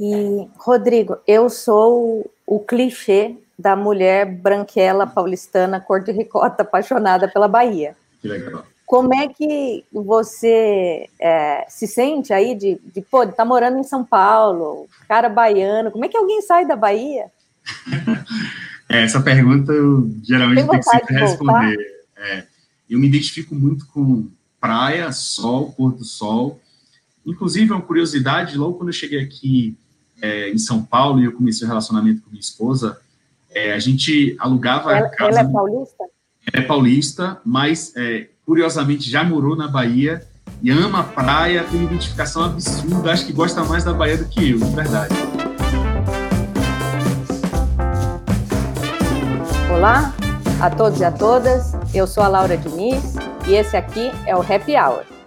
E, Rodrigo, eu sou o clichê da mulher branquela paulistana, cor de ricota, apaixonada pela Bahia. Que legal. Como é que você é, se sente aí de, de, pô, tá morando em São Paulo, cara baiano, como é que alguém sai da Bahia? é, essa pergunta eu geralmente tenho que sempre responder. É, eu me identifico muito com praia, sol, pôr do sol. Inclusive, uma curiosidade, logo quando eu cheguei aqui é, em São Paulo e eu comecei o relacionamento com minha esposa, é, a gente alugava ela, a casa... Ela é paulista? É paulista, mas é, curiosamente já morou na Bahia e ama a praia, tem uma identificação absurda, acho que gosta mais da Bahia do que eu, de verdade. Olá a todos e a todas, eu sou a Laura Diniz e esse aqui é o Happy Hour.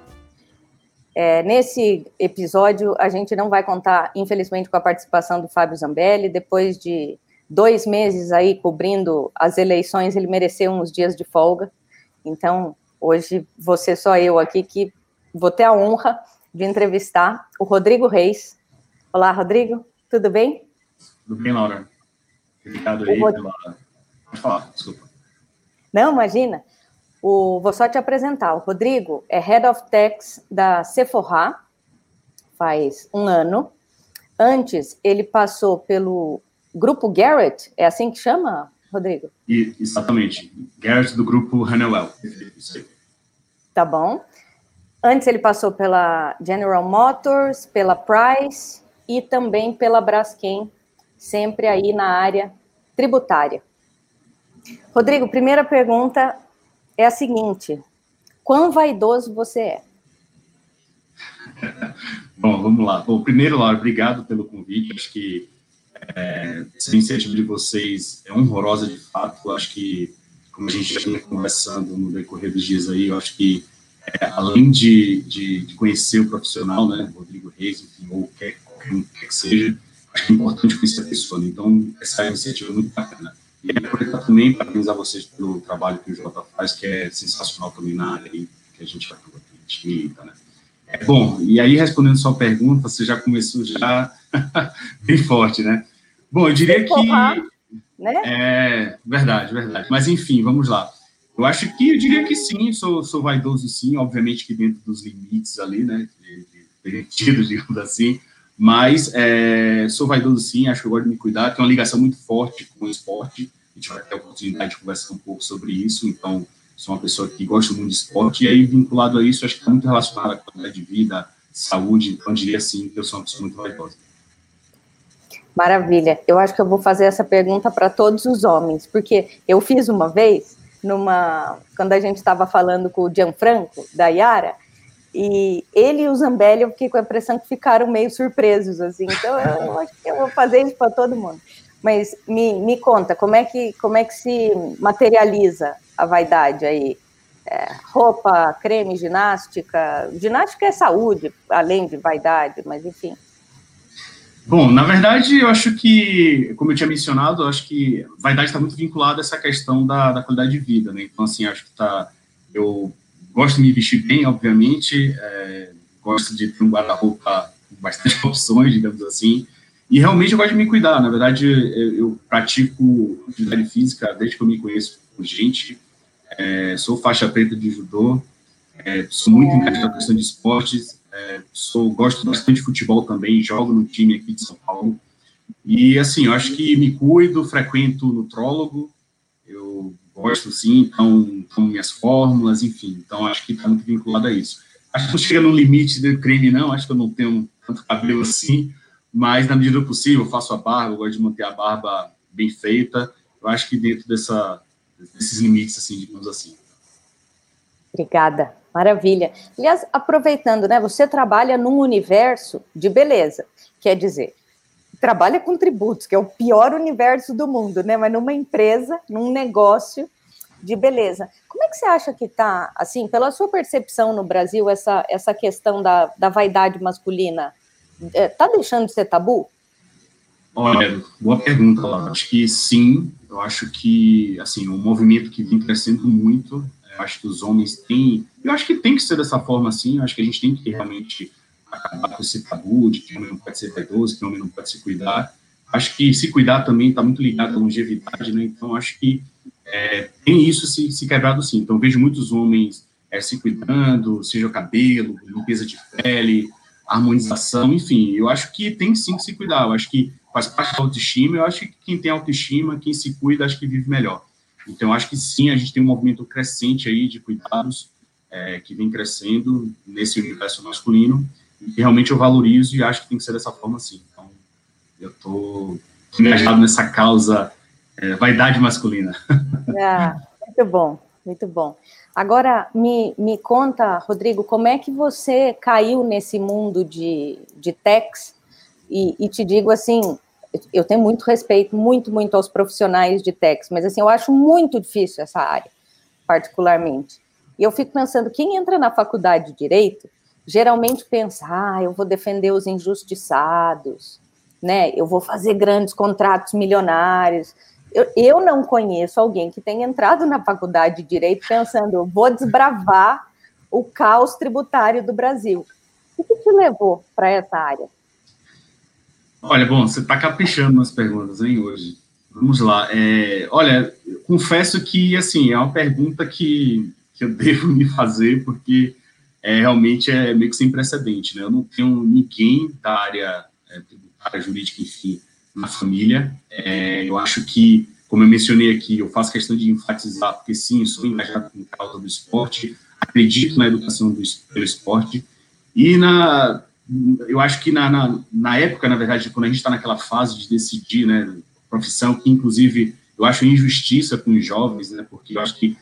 É, nesse episódio, a gente não vai contar, infelizmente, com a participação do Fábio Zambelli. Depois de dois meses aí cobrindo as eleições, ele mereceu uns dias de folga. Então, Hoje, você só eu aqui que vou ter a honra de entrevistar o Rodrigo Reis. Olá, Rodrigo, tudo bem? Tudo bem, Laura. Obrigado aí Rod... pela... Pode falar, desculpa. Não, imagina. O... Vou só te apresentar. O Rodrigo é Head of Tax da Sephora, faz um ano. Antes, ele passou pelo Grupo Garrett, é assim que chama, Rodrigo? E, exatamente. Garrett do Grupo Honeywell. Tá bom. Antes ele passou pela General Motors, pela Price e também pela Braskem, sempre aí na área tributária. Rodrigo, primeira pergunta é a seguinte: quão vaidoso você é? Bom, vamos lá. Bom, primeiro, Laura, obrigado pelo convite. Acho que é, essa iniciativa de vocês é honrosa de fato. Acho que como a gente já vinha conversando no decorrer dos dias aí, eu acho que é, além de, de, de, conhecer o profissional, né, Rodrigo Reis, enfim, ou quer, qualquer um que seja, acho que é importante conhecer a pessoa. Então, essa iniciativa é muito bacana. E aproveitar também para parabenizar vocês pelo trabalho que o Jota faz, que é sensacional também na área aí, que a gente atua, que a gente milita, né? É, bom, e aí respondendo sua pergunta, você já começou já bem forte, né? Bom, eu diria que né? É, verdade, verdade. Mas enfim, vamos lá. Eu acho que, eu diria que sim, sou, sou vaidoso sim, obviamente que dentro dos limites ali, né, permitidos, digamos assim, mas é, sou vaidoso sim, acho que eu gosto de me cuidar, tenho uma ligação muito forte com o esporte, a gente vai ter a oportunidade de conversar um pouco sobre isso, então sou uma pessoa que gosta muito de esporte, e aí vinculado a isso, acho que está muito relacionado à qualidade de vida, saúde, então diria sim que eu sou uma pessoa muito vaidosa. Maravilha. Eu acho que eu vou fazer essa pergunta para todos os homens, porque eu fiz uma vez, numa quando a gente estava falando com o Gianfranco, da Yara, e ele e o Zambelli, eu fiquei com a impressão que ficaram meio surpresos, assim. Então, eu acho que eu vou fazer isso para todo mundo. Mas me, me conta, como é, que, como é que se materializa a vaidade aí? É, roupa, creme, ginástica. Ginástica é saúde, além de vaidade, mas enfim. Bom, na verdade, eu acho que, como eu tinha mencionado, eu acho que vaidade está muito vinculada a essa questão da, da qualidade de vida, né? Então, assim, acho que tá. Eu gosto de me vestir bem, obviamente, é, gosto de ter um guarda-roupa com bastante opções, digamos assim, e realmente eu gosto de me cuidar. Na verdade, eu, eu pratico atividade física desde que eu me conheço por gente, é, sou faixa preta de judô, é, sou muito engajado na questão de esportes, é, sou, gosto bastante de futebol também, jogo no time aqui de São Paulo. E, assim, eu acho que me cuido, frequento nutrólogo, gosto, sim, então, minhas fórmulas, enfim. Então, acho que está muito vinculado a isso. Acho que não chega no limite do creme, não, acho que eu não tenho tanto cabelo assim, mas, na medida do possível, faço a barba, gosto de manter a barba bem feita. Eu acho que dentro dessa, desses limites, assim, digamos assim. Obrigada. Maravilha. Aliás, aproveitando, né? Você trabalha num universo de beleza, quer dizer, trabalha com tributos, que é o pior universo do mundo, né? Mas numa empresa, num negócio de beleza. Como é que você acha que está, assim, pela sua percepção no Brasil, essa, essa questão da, da vaidade masculina? Está é, deixando de ser tabu? Olha, boa pergunta, Laura. Acho que sim. Eu acho que, assim, um movimento que vem crescendo muito eu acho que os homens têm. Eu acho que tem que ser dessa forma assim. Eu acho que a gente tem que realmente acabar com esse tabu de que homem não pode ser vaidoso, que homem não pode se cuidar. Acho que se cuidar também está muito ligado à longevidade, né? Então, acho que é, tem isso se, se quebrado sim. Então, vejo muitos homens é, se cuidando, seja o cabelo, limpeza de pele, harmonização, enfim. Eu acho que tem sim que se cuidar. Eu acho que faz parte da autoestima. Eu acho que quem tem autoestima, quem se cuida, acho que vive melhor. Então, acho que sim, a gente tem um movimento crescente aí de cuidados é, que vem crescendo nesse universo masculino e realmente eu valorizo e acho que tem que ser dessa forma sim. Então, eu estou engajado nessa causa é, vaidade masculina. Ah, muito bom, muito bom. Agora, me, me conta, Rodrigo, como é que você caiu nesse mundo de, de techs? E, e te digo assim, eu tenho muito respeito, muito, muito aos profissionais de techs, mas assim, eu acho muito difícil essa área, particularmente. E eu fico pensando, quem entra na faculdade de Direito, geralmente pensa, ah, eu vou defender os injustiçados, né? Eu vou fazer grandes contratos milionários. Eu, eu não conheço alguém que tenha entrado na faculdade de Direito pensando, vou desbravar o caos tributário do Brasil. O que te levou para essa área? Olha, bom, você está caprichando nas perguntas, hein, hoje. Vamos lá. É, olha, confesso que, assim, é uma pergunta que, que eu devo me fazer, porque é, realmente é meio que sem precedente, né? Eu não tenho ninguém da área é, tributária, jurídica, enfim, na família. É, eu acho que, como eu mencionei aqui, eu faço questão de enfatizar, porque sim, sou engajado com causa do esporte, acredito na educação do, pelo esporte, e na, eu acho que na, na, na época, na verdade, quando a gente está naquela fase de decidir, né, profissão, que inclusive eu acho injustiça com os jovens, né, porque eu acho que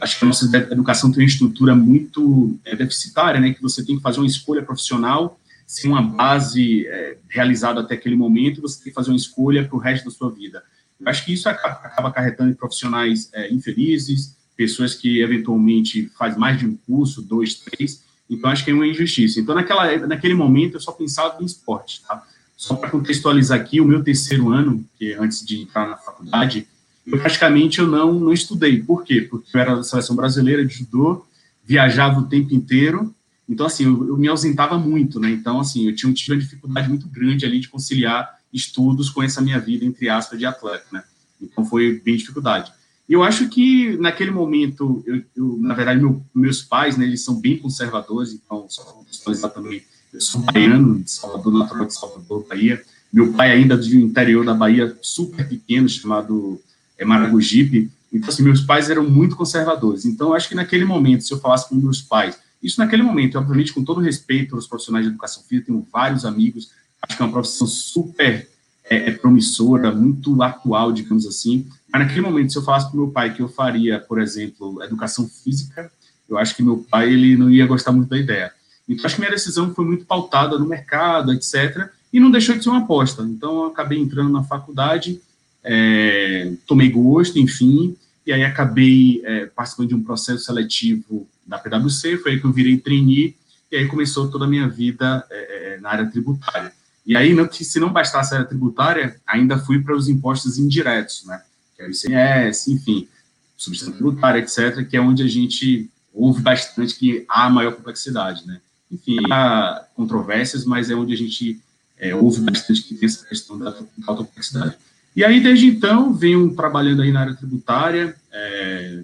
acho que a nossa educação tem uma estrutura muito é, deficitária, né, que você tem que fazer uma escolha profissional sem uma base é, realizada até aquele momento, você tem que fazer uma escolha para o resto da sua vida. Eu acho que isso acaba acarretando profissionais é, infelizes, pessoas que eventualmente faz mais de um curso, dois, três, então acho que é uma injustiça. Então naquela, naquele momento eu só pensava em esporte, tá? Só para contextualizar aqui, o meu terceiro ano, que é antes de entrar na faculdade, eu praticamente eu não, não estudei. Por quê? Porque eu era da seleção brasileira de judô, viajava o tempo inteiro, então, assim, eu, eu me ausentava muito, né? Então, assim, eu tinha, tive uma dificuldade muito grande ali de conciliar estudos com essa minha vida, entre aspas, de atleta, né? Então, foi bem dificuldade. Eu acho que, naquele momento, eu, eu na verdade, meu, meus pais, né, eles são bem conservadores, então, só contextualizar também, eu sou baiano, de Salvador, natural de Salvador, Bahia. Meu pai ainda do interior da Bahia, super pequeno, chamado é, Maragogipe. Então, assim, meus pais eram muito conservadores. Então, acho que naquele momento, se eu falasse com meus pais, isso naquele momento, obviamente, com todo respeito aos profissionais de educação física, tenho vários amigos, acho que é uma profissão super é, é, promissora, muito atual, digamos assim. Mas naquele momento, se eu falasse para meu pai que eu faria, por exemplo, educação física, eu acho que meu pai ele não ia gostar muito da ideia. Então, acho que minha decisão foi muito pautada no mercado, etc., e não deixou de ser uma aposta. Então, eu acabei entrando na faculdade, é, tomei gosto, enfim, e aí acabei é, participando de um processo seletivo da PwC, foi aí que eu virei trainee, e aí começou toda a minha vida é, é na área tributária. E aí, não, se não bastasse a área tributária, ainda fui para os impostos indiretos, né, que é o ICMS, enfim, substância tributária, etc., que é onde a gente ouve bastante que há maior complexidade, né. Enfim, há controvérsias, mas é onde a gente é, ouve bastante que tem essa questão da alta complexidade. E aí, desde então, venho trabalhando aí na área tributária, é,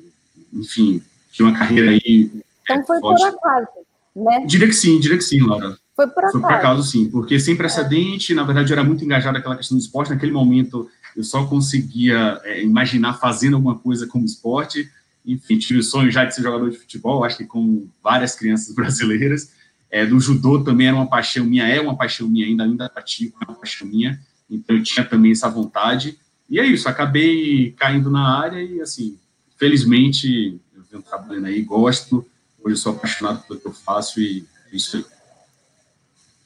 enfim, tinha uma carreira aí. Então foi por acaso, né? Diria que sim, diria que sim, Laura. Foi por acaso. Foi por acaso, sim, porque sem precedente, é. na verdade, eu era muito engajado naquela questão do esporte. Naquele momento, eu só conseguia é, imaginar fazendo alguma coisa como esporte. Enfim, tive o sonho já de ser jogador de futebol, acho que com várias crianças brasileiras. É, do judô também era uma paixão minha, é uma paixão minha, ainda, ainda pratico, é uma paixão minha. Então eu tinha também essa vontade. E é isso, acabei caindo na área e, assim, felizmente, venho trabalhando aí, gosto. Hoje eu sou apaixonado pelo que eu faço e é isso aí.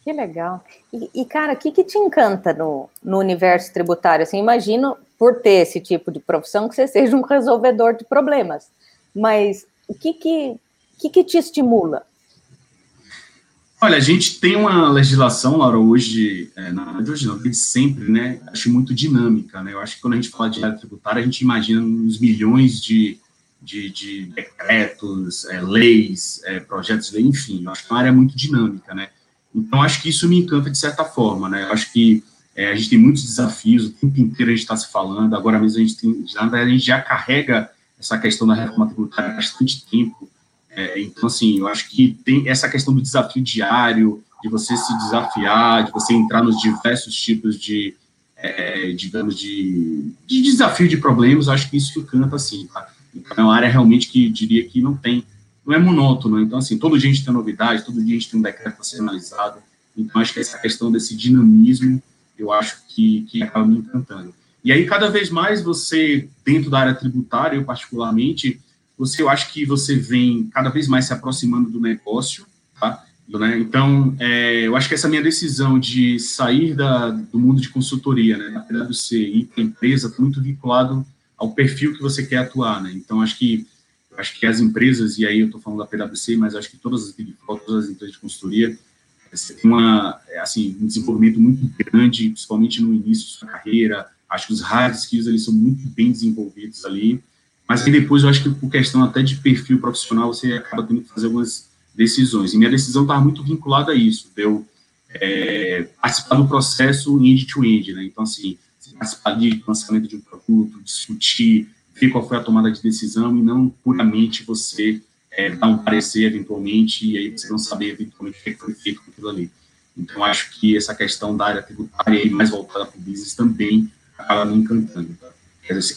Que legal. E, e cara, o que, que te encanta no, no universo tributário? Assim, imagino, por ter esse tipo de profissão, que você seja um resolvedor de problemas. Mas o que, que, que, que te estimula? Olha, a gente tem uma legislação, Laura, hoje, é, na verdade, hoje não, desde sempre, né? Acho muito dinâmica, né? Eu acho que quando a gente fala de área tributária, a gente imagina uns milhões de, de, de decretos, é, leis, é, projetos de lei, enfim. Acho que é uma área muito dinâmica, né? Então, acho que isso me encanta de certa forma, né? Acho que é, a gente tem muitos desafios, o tempo inteiro a gente está se falando, agora mesmo a gente tem, já, a gente já carrega essa questão da reforma tributária há bastante tempo, é, então, assim, eu acho que tem essa questão do desafio diário, de você se desafiar, de você entrar nos diversos tipos de, é, digamos, de, de desafio de problemas, acho que isso encanta, assim, tá? Então, é uma área realmente que diria que não tem, não é monótono, então, assim, todo dia a gente tem novidade, todo dia a gente tem um decreto para ser analisado, então, acho que essa questão desse dinamismo, eu acho que, que acaba me encantando. E aí, cada vez mais você, dentro da área tributária, eu particularmente, você, eu acho que você vem cada vez mais se aproximando do negócio, tá? Né? Então, é, eu acho que essa minha decisão de sair da, do mundo de consultoria, né, ser ir para empresa, está muito vinculado ao perfil que você quer atuar, né? Então, acho que acho que as empresas, e aí eu estou falando da PwC, mas acho que todas as, todas as empresas de consultoria, tem uma, é, assim, um desenvolvimento muito grande, principalmente no início da sua carreira, acho que os hard skills eles são muito bem desenvolvidos ali, mas aí depois eu acho que por questão até de perfil profissional, você acaba tendo que fazer algumas decisões. E minha decisão estava muito vinculada a isso, de eu é, participar do processo end-to-end, né? Então, assim, participar de lançamento de um produto, discutir, ver qual foi a tomada de decisão e não puramente você é, dar um parecer eventualmente e aí você não saber eventualmente o que foi feito com aquilo ali. Então, acho que essa questão da área tributária e mais voltada para o business também acaba me encantando. Tá?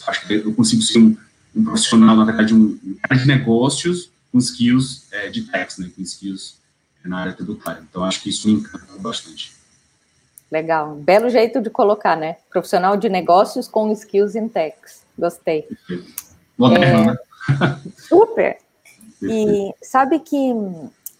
Acho que eu consigo ser um um profissional, na verdade, um, cara de negócios com skills é, de tax, né, com skills na área tributária. Então, acho que isso me encanta bastante. Legal, belo jeito de colocar, né? Profissional de negócios com skills em tax. Gostei. Moderno, é, né? Super. E sabe que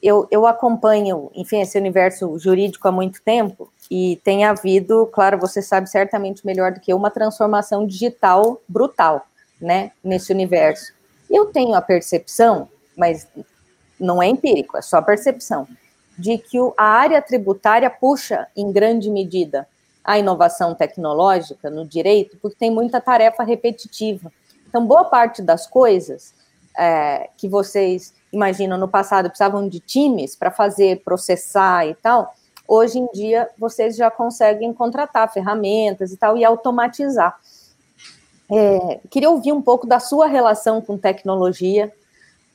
eu, eu acompanho, enfim, esse universo jurídico há muito tempo e tem havido, claro, você sabe certamente melhor do que eu, uma transformação digital brutal né, nesse universo. Eu tenho a percepção, mas não é empírico, é só percepção, de que a área tributária puxa, em grande medida, a inovação tecnológica no direito, porque tem muita tarefa repetitiva. Então, boa parte das coisas é, que vocês imaginam no passado precisavam de times para fazer, processar e tal, hoje em dia vocês já conseguem contratar ferramentas e tal e automatizar. É, queria ouvir um pouco da sua relação com tecnologia,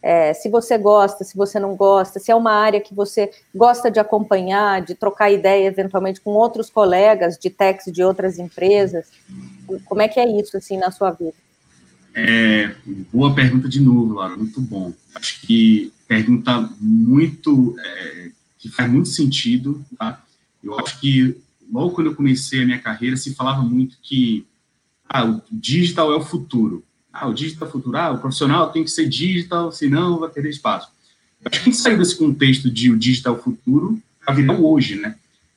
é, se você gosta, se você não gosta, se é uma área que você gosta de acompanhar, de trocar ideia eventualmente com outros colegas de techs de outras empresas. Como é que é isso assim na sua vida? É, boa pergunta de novo, Laura, muito bom. Acho que pergunta muito, é, que faz muito sentido, tá? Eu acho que logo quando eu comecei a minha carreira se falava muito que ah, o digital é o futuro. Ah, o digital é futuro. Ah, o profissional tem que ser digital, senão vai perder espaço. acho que a gente saiu desse contexto de o digital é futuro para virar o hoje, né?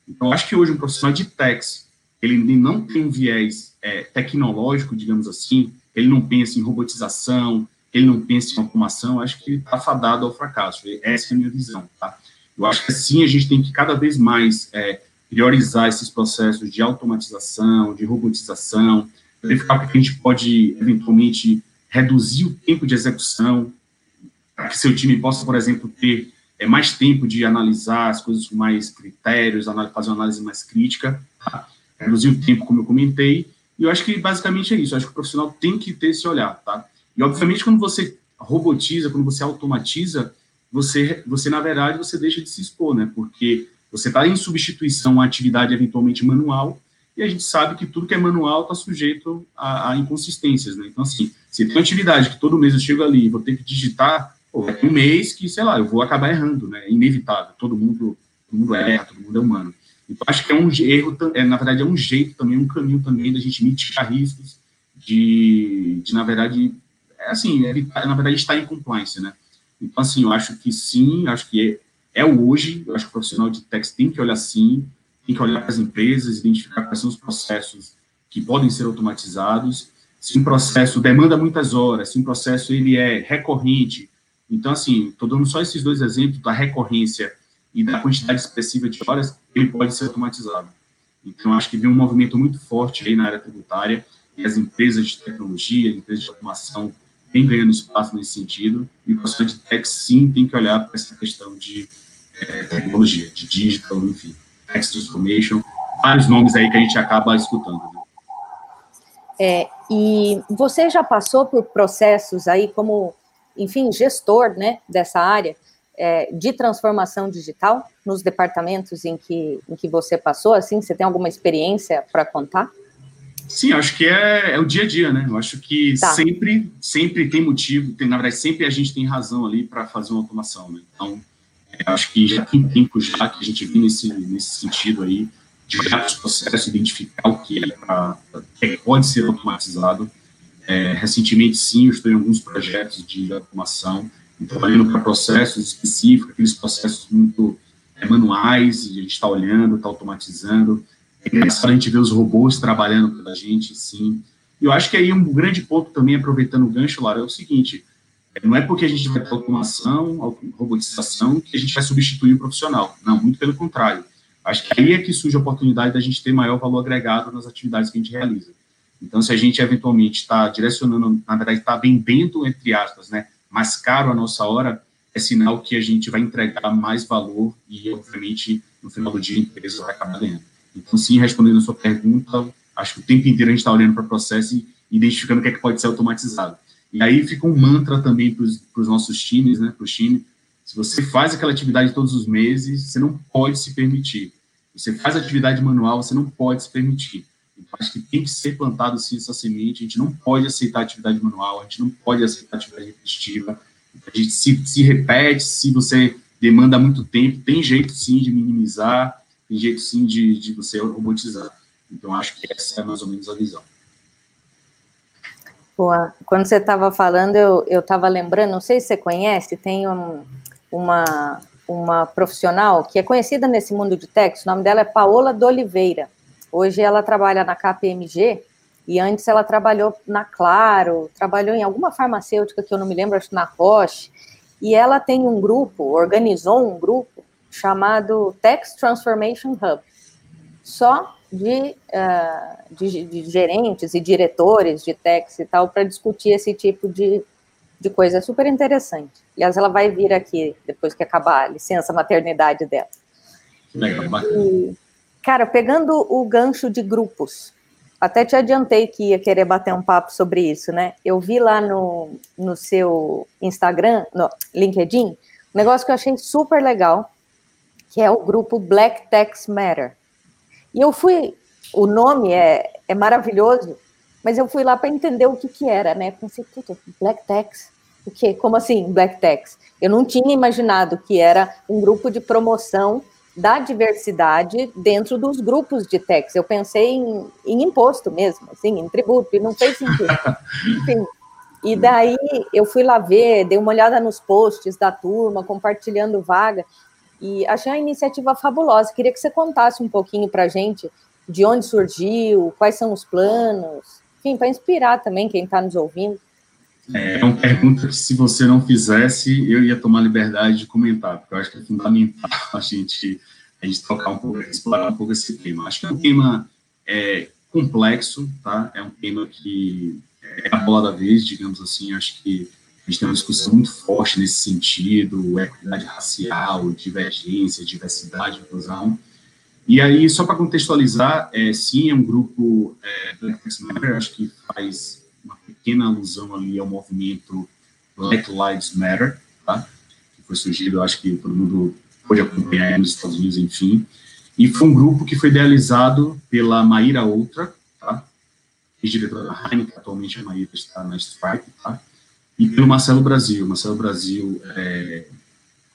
Então, acho que hoje um profissional de techs, ele não tem um viés é, tecnológico, digamos assim, ele não pensa em robotização, ele não pensa em automação, acho que ele está fadado ao fracasso. Essa é a minha visão, tá? Eu acho que sim, a gente tem que cada vez mais é, priorizar esses processos de automatização, de robotização, verificar que a gente pode, eventualmente, reduzir o tempo de execução, para que seu time possa, por exemplo, ter é, mais tempo de analisar as coisas com mais critérios, fazer uma análise mais crítica, tá? reduzir o tempo, como eu comentei, e eu acho que basicamente é isso, eu acho que o profissional tem que ter esse olhar, tá? E, obviamente, quando você robotiza, quando você automatiza, você, você na verdade, você deixa de se expor, né? Porque você está em substituição à atividade eventualmente manual, e a gente sabe que tudo que é manual está sujeito a, a, inconsistências, né? Então, assim, se tem atividade que todo mês eu chego ali e vou ter que digitar, pô, é um mês que, sei lá, eu vou acabar errando, né? É inevitável, todo mundo, todo mundo erra, todo mundo é humano. Então, acho que é um erro, é, na verdade, é um jeito também, um caminho também da gente mitigar riscos, de, de na verdade, é assim, evitar, na verdade, estar em compliance, né? Então, assim, eu acho que sim, acho que é, é hoje, eu acho que o profissional de tech tem que olhar sim, tem que olhar para as empresas, identificar quais são os processos que podem ser automatizados. Se um processo demanda muitas horas, se um processo ele é recorrente, então assim, estou dando só esses dois exemplos da recorrência e da quantidade expressiva de horas, ele pode ser automatizado. Então acho que vem um movimento muito forte aí na área tributária e as empresas de tecnologia, as empresas de automação vêm ganhando espaço nesse sentido e o profissional de tech sim tem que olhar para essa questão de é, tecnologia, de digital, enfim, text transformation, vários nomes aí que a gente acaba escutando. Né? É, e você já passou por processos aí como, enfim, gestor, né, dessa área é, de transformação digital nos departamentos em que, em que você passou, assim, você tem alguma experiência para contar? Sim, acho que é, é, o dia a dia, né? Eu acho que tá. sempre, sempre tem motivo, tem, na verdade, sempre a gente tem razão ali para fazer uma automação, né? Então, acho que já tem tempo já que a gente vem nesse, nesse sentido aí, de olhar os processos, identificar o que, é pra, que pode ser automatizado. É, recentemente, sim, eu estou em alguns projetos de automação, então, olhando para processos específicos, aqueles processos muito é, manuais, e a gente está olhando, está automatizando, é engraçado a gente ver os robôs trabalhando pela gente, sim. E eu acho que aí um grande ponto também, aproveitando o gancho, Lara, é o seguinte, não é porque a gente vai ter automação, robotização, que a gente vai substituir o profissional. Não, muito pelo contrário. Acho que aí é que surge a oportunidade da gente ter maior valor agregado nas atividades que a gente realiza. Então, se a gente eventualmente está direcionando, na verdade, está vendendo, entre aspas, né, mais caro a nossa hora, é sinal que a gente vai entregar mais valor e, obviamente, no final do dia, a empresa vai acabar ganhando. Então, sim, respondendo a sua pergunta, acho que o tempo inteiro a gente está olhando para o processo e identificando o que é que pode ser automatizado. E aí fica um mantra também para os nossos times, né, para o time, se você faz aquela atividade todos os meses, você não pode se permitir. Você faz atividade manual, você não pode se permitir. Então, acho que tem que ser plantado sim essa semente, a gente não pode aceitar atividade manual, a gente não pode aceitar atividade repetitiva, a gente se, se repete, se você demanda muito tempo, tem jeito sim de minimizar, tem jeito sim de, de você robotizar. Então, acho que essa é mais ou menos a visão. Boa. Quando você estava falando, eu estava lembrando, não sei se você conhece, tem um, uma, uma profissional que é conhecida nesse mundo de texto, o nome dela é Paola de Oliveira. Hoje ela trabalha na KPMG e antes ela trabalhou na Claro, trabalhou em alguma farmacêutica que eu não me lembro, acho que na Roche, e ela tem um grupo, organizou um grupo chamado Tax Transformation Hub, só de, uh, de, de, gerentes e diretores de tax e tal, para discutir esse tipo de, de coisa. É super interessante. Aliás, ela vai vir aqui depois que acabar a licença maternidade dela. Legal, e, cara, pegando o gancho de grupos, até te adiantei que ia querer bater um papo sobre isso, né? Eu vi lá no, no seu Instagram, no LinkedIn, um negócio que eu achei super legal, que é o grupo Black Tax Matter. E eu fui, o nome é, é maravilhoso, mas eu fui lá para entender o que que era, né? Pensei, puta, Black Tax, o quê? Como assim, Black Tax? Eu não tinha imaginado que era um grupo de promoção da diversidade dentro dos grupos de tax. Eu pensei em, em imposto mesmo, assim, em tributo, e não fez sentido. Enfim, e daí eu fui lá ver, dei uma olhada nos posts da turma, compartilhando vaga, e achei a iniciativa fabulosa. Queria que você contasse um pouquinho para a gente de onde surgiu, quais são os planos, enfim, para inspirar também quem está nos ouvindo. É, é uma pergunta que, se você não fizesse, eu ia tomar liberdade de comentar, porque eu acho que é fundamental a gente, a gente tocar um pouco, explorar um pouco esse tema. Acho que é um tema é, complexo, tá? É um tema que é a bola da vez, digamos assim. Acho que a gente tem uma discussão muito forte nesse sentido, equidade racial, divergência, diversidade, inclusão. E aí, só para contextualizar, é, sim, é um grupo é, Black Lives Matter, acho que faz uma pequena alusão ali ao movimento Black Lives Matter, tá? que foi surgido, acho que todo mundo pode acompanhar nos Estados Unidos, enfim. E foi um grupo que foi idealizado pela Maíra Outra, tá? ex-diretora da Heineken, atualmente a Maíra está na Stripe, tá? E pelo Marcelo Brasil. Marcelo Brasil é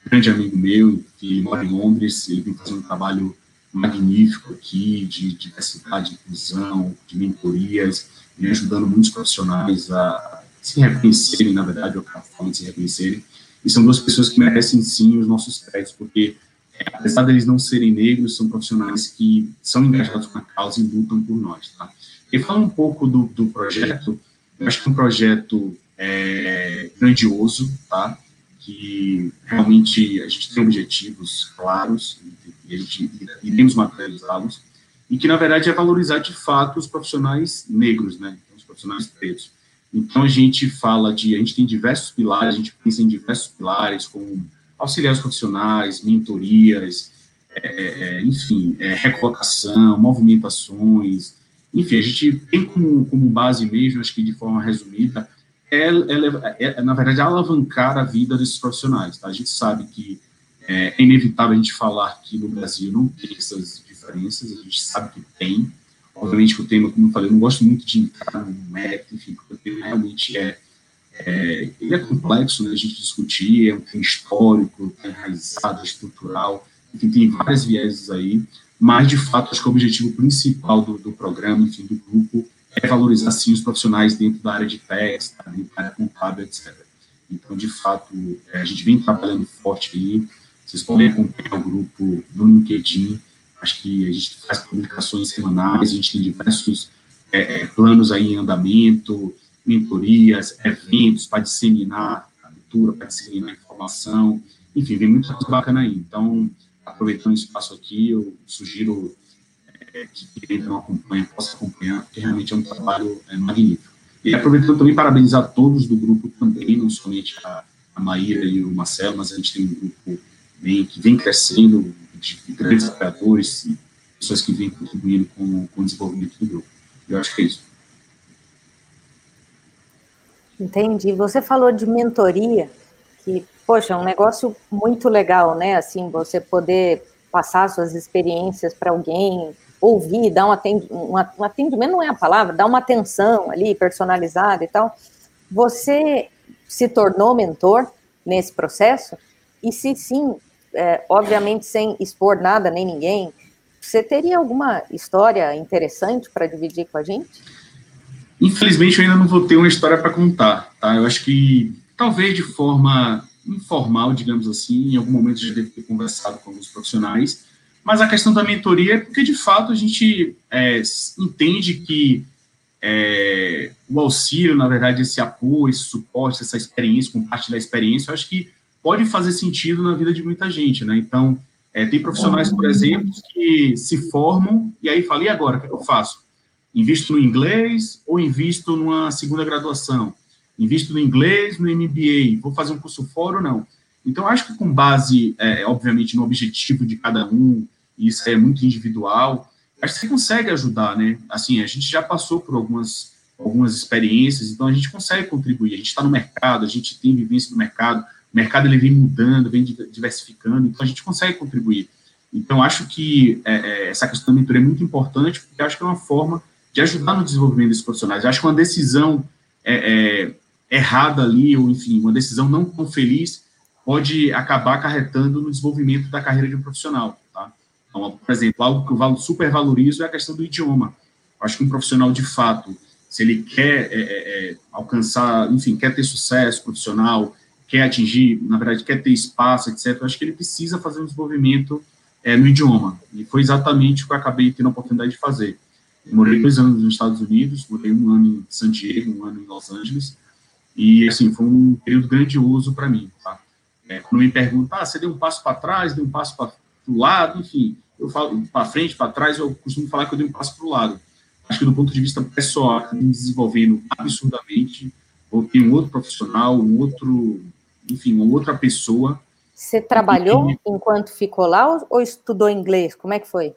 grande amigo meu, que mora em Londres, ele vem fazendo um trabalho magnífico aqui de diversidade, inclusão, de mentorias, e ajudando muitos profissionais a se reconhecerem, na verdade, ou a forma de se reconhecerem. E são duas pessoas que merecem sim os nossos créditos, porque é, apesar deles não serem negros, são profissionais que são engajados com a causa e lutam por nós, tá? E falando um pouco do, do projeto, eu acho que é um projeto é, grandioso, tá? Que realmente a gente tem objetivos claros e a gente iremos materializá-los e que na verdade é valorizar de fato os profissionais negros, né? Então, os profissionais pretos. Então a gente fala de, a gente tem diversos pilares, a gente pensa em diversos pilares como auxiliar os profissionais, mentorias, é, é, enfim, é, recolocação, movimentações, enfim, a gente tem como, como base mesmo, acho que de forma resumida, é, é, é, na verdade, alavancar a vida desses profissionais. Tá? A gente sabe que é, é inevitável a gente falar que no Brasil não tem essas diferenças, a gente sabe que tem. Obviamente que o tema, como eu falei, eu não gosto muito de entrar no mérito, enfim, porque o tema realmente é, é, ele é complexo, né, a gente discutir, é um tema histórico, é enraizado, estrutural, enfim, tem várias vieses aí, mas, de fato, acho que o objetivo principal do, do programa, enfim, do grupo, é valorizar, sim, os profissionais dentro da área de tá, dentro da área contábil, etc. Então, de fato, é, a gente vem trabalhando forte aí, vocês podem acompanhar o grupo no LinkedIn, acho que a gente faz publicações semanais, a gente tem diversos é, é planos aí em andamento, mentorias, eventos para disseminar a leitura, para disseminar a informação, enfim, vem muita coisa bacana aí. Então, aproveitando o espaço aqui, eu sugiro que quem não acompanha possa acompanhar, porque realmente é um trabalho é, magnífico. E aproveitando também parabenizar todos do grupo também, não somente a, a Maíra e o Marcelo, mas a gente tem um grupo bem, que vem crescendo, de, de grandes apoiadores pessoas que vêm contribuindo com, com o desenvolvimento do grupo. Eu acho que é isso. Entendi. Você falou de mentoria, que, poxa, é um negócio muito legal, né? Assim, você poder passar suas experiências para alguém, ouvir, dar um atendimento, um atendimento não é a palavra, dar uma atenção ali, personalizada e tal. Você se tornou mentor nesse processo? E se sim, é, obviamente sem expor nada nem ninguém, você teria alguma história interessante para dividir com a gente? Infelizmente, eu ainda não vou ter uma história para contar, tá? Eu acho que talvez de forma informal, digamos assim, em algum momento já deve ter conversado com alguns profissionais, mas a questão da mentoria é porque, de fato, a gente é, entende que é, o auxílio, na verdade, esse apoio, esse suporte, essa experiência, compartilhar a experiência, eu acho que pode fazer sentido na vida de muita gente, né? Então, é, tem profissionais, por exemplo, que se formam e aí falam, e agora, o que eu faço? Invisto no inglês ou invisto numa segunda graduação? Invisto no inglês, no MBA? Vou fazer um curso fora ou não? Então, acho que com base, é, obviamente, no objetivo de cada um, isso é muito individual, acho que você consegue ajudar, né? Assim, a gente já passou por algumas, algumas experiências, então a gente consegue contribuir. A gente está no mercado, a gente tem vivência no mercado, o mercado ele vem mudando, vem diversificando, então a gente consegue contribuir. Então, acho que é, é, essa questão da mentoria é muito importante, porque acho que é uma forma de ajudar no desenvolvimento dos profissionais. acho que uma decisão é, é, errada ali, ou enfim, uma decisão não tão feliz, pode acabar acarretando no desenvolvimento da carreira de um profissional. Tá? Então, por exemplo, algo que eu super valorizo é a questão do idioma. acho que um profissional, de fato, se ele quer é, alcançar, enfim, quer ter sucesso profissional, quer atingir, na verdade, quer ter espaço, etc., eu acho que ele precisa fazer um desenvolvimento é, no idioma. E foi exatamente o que eu acabei tendo a oportunidade de fazer. Eu morei dois anos nos Estados Unidos, morei um ano em San Diego, um ano em Los Angeles, e, assim, foi um período grandioso para mim, tá? É, quando me perguntam, ah, você deu um passo para trás, deu um passo para o lado, enfim, eu falo para frente, para trás, eu costumo falar que eu dei um passo para o lado. Acho que do ponto de vista pessoal, me desenvolvendo absurdamente, ou tem um outro profissional, um outro enfim, uma outra pessoa. Você trabalhou enquanto ficou lá ou, estudou inglês? Como é que foi?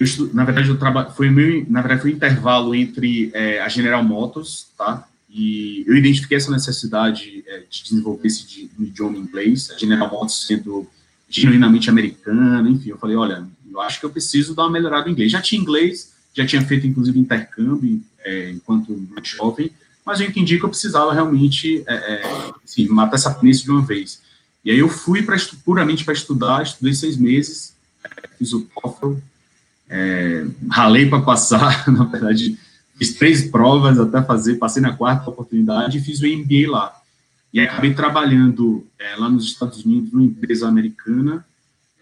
Estudo, na verdade, eu trabalho, foi meu, na verdade, foi um intervalo entre é, a General Motors, tá? E eu identifiquei essa necessidade é, de desenvolver esse idioma inglês, a General Motors sendo genuinamente americana, enfim, eu falei, olha, eu acho que eu preciso dar uma melhorada no inglês. Já tinha inglês, já tinha feito, inclusive, intercâmbio é, enquanto mais jovem, mas eu entendi que eu precisava realmente é, assim, matar essa planície de uma vez. E aí eu fui pra, puramente para estudar, estudei seis meses, é, fiz o TOEFL, é, ralei para passar, na verdade, fiz três provas até fazer, passei na quarta oportunidade e fiz o MBA lá. E acabei trabalhando é, lá nos Estados Unidos, numa empresa americana,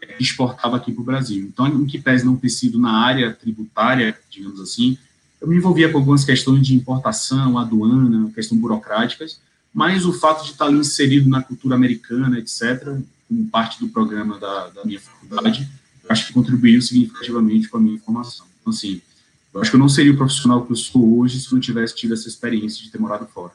é, que exportava aqui para o Brasil. Então, em que pese não ter sido na área tributária, digamos assim, eu me envolvia com algumas questões de importação, aduana, questões burocráticas, mas o fato de estar ali inserido na cultura americana, etc., como parte do programa da, da minha faculdade, acho que contribuiu significativamente com a minha formação. Então, assim, eu acho que eu não seria o profissional que eu sou hoje se não tivesse tido essa experiência de ter morado fora.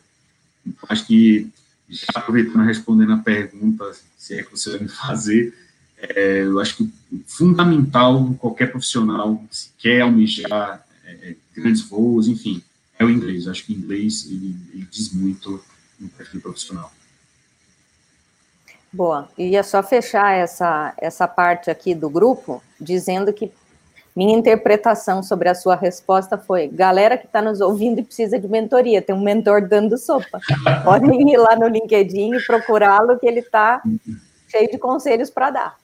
Então, acho que Já aproveitando respondendo a pergunta, se é que você vai me fazer, é, eu acho que fundamental qualquer profissional, se quer almejar é, grandes voos, enfim, é o inglês. Eu acho que o inglês ele, ele diz muito no perfil profissional. Boa. E ia só fechar essa, essa parte aqui do grupo, dizendo que minha interpretação sobre a sua resposta foi: galera que está nos ouvindo e precisa de mentoria, tem um mentor dando sopa. Podem ir lá no LinkedIn e procurá-lo, que ele está cheio de conselhos para dar.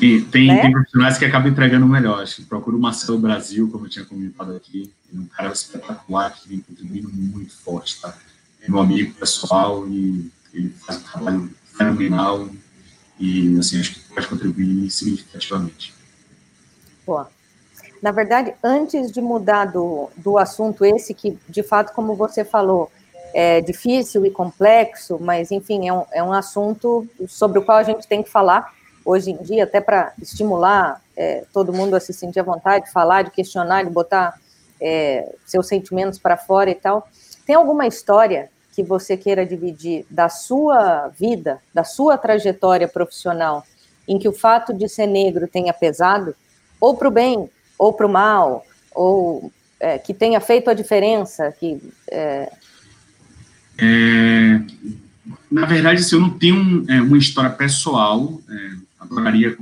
E tem, né? tem profissionais que acabam entregando o melhor. Acho que procura o Marcelo Brasil, como eu tinha comentado aqui, é um cara espetacular que vem contribuindo muito forte, tá? É meu amigo pessoal e ele faz um trabalho fenomenal e, assim, acho que pode contribuir significativamente. Na verdade, antes de mudar do, do assunto esse, que de fato, como você falou, é difícil e complexo, mas enfim, é um, é um assunto sobre o qual a gente tem que falar hoje em dia, até para estimular é, todo mundo a se sentir à vontade, de falar, de questionar, de botar é, seus sentimentos para fora e tal. Tem alguma história que você queira dividir da sua vida, da sua trajetória profissional, em que o fato de ser negro tenha pesado, ou para o bem, ou para o mal, ou é, que tenha feito a diferença? Que, é... É, na verdade, assim, eu não tenho um, é, uma história pessoal, é, adoraria,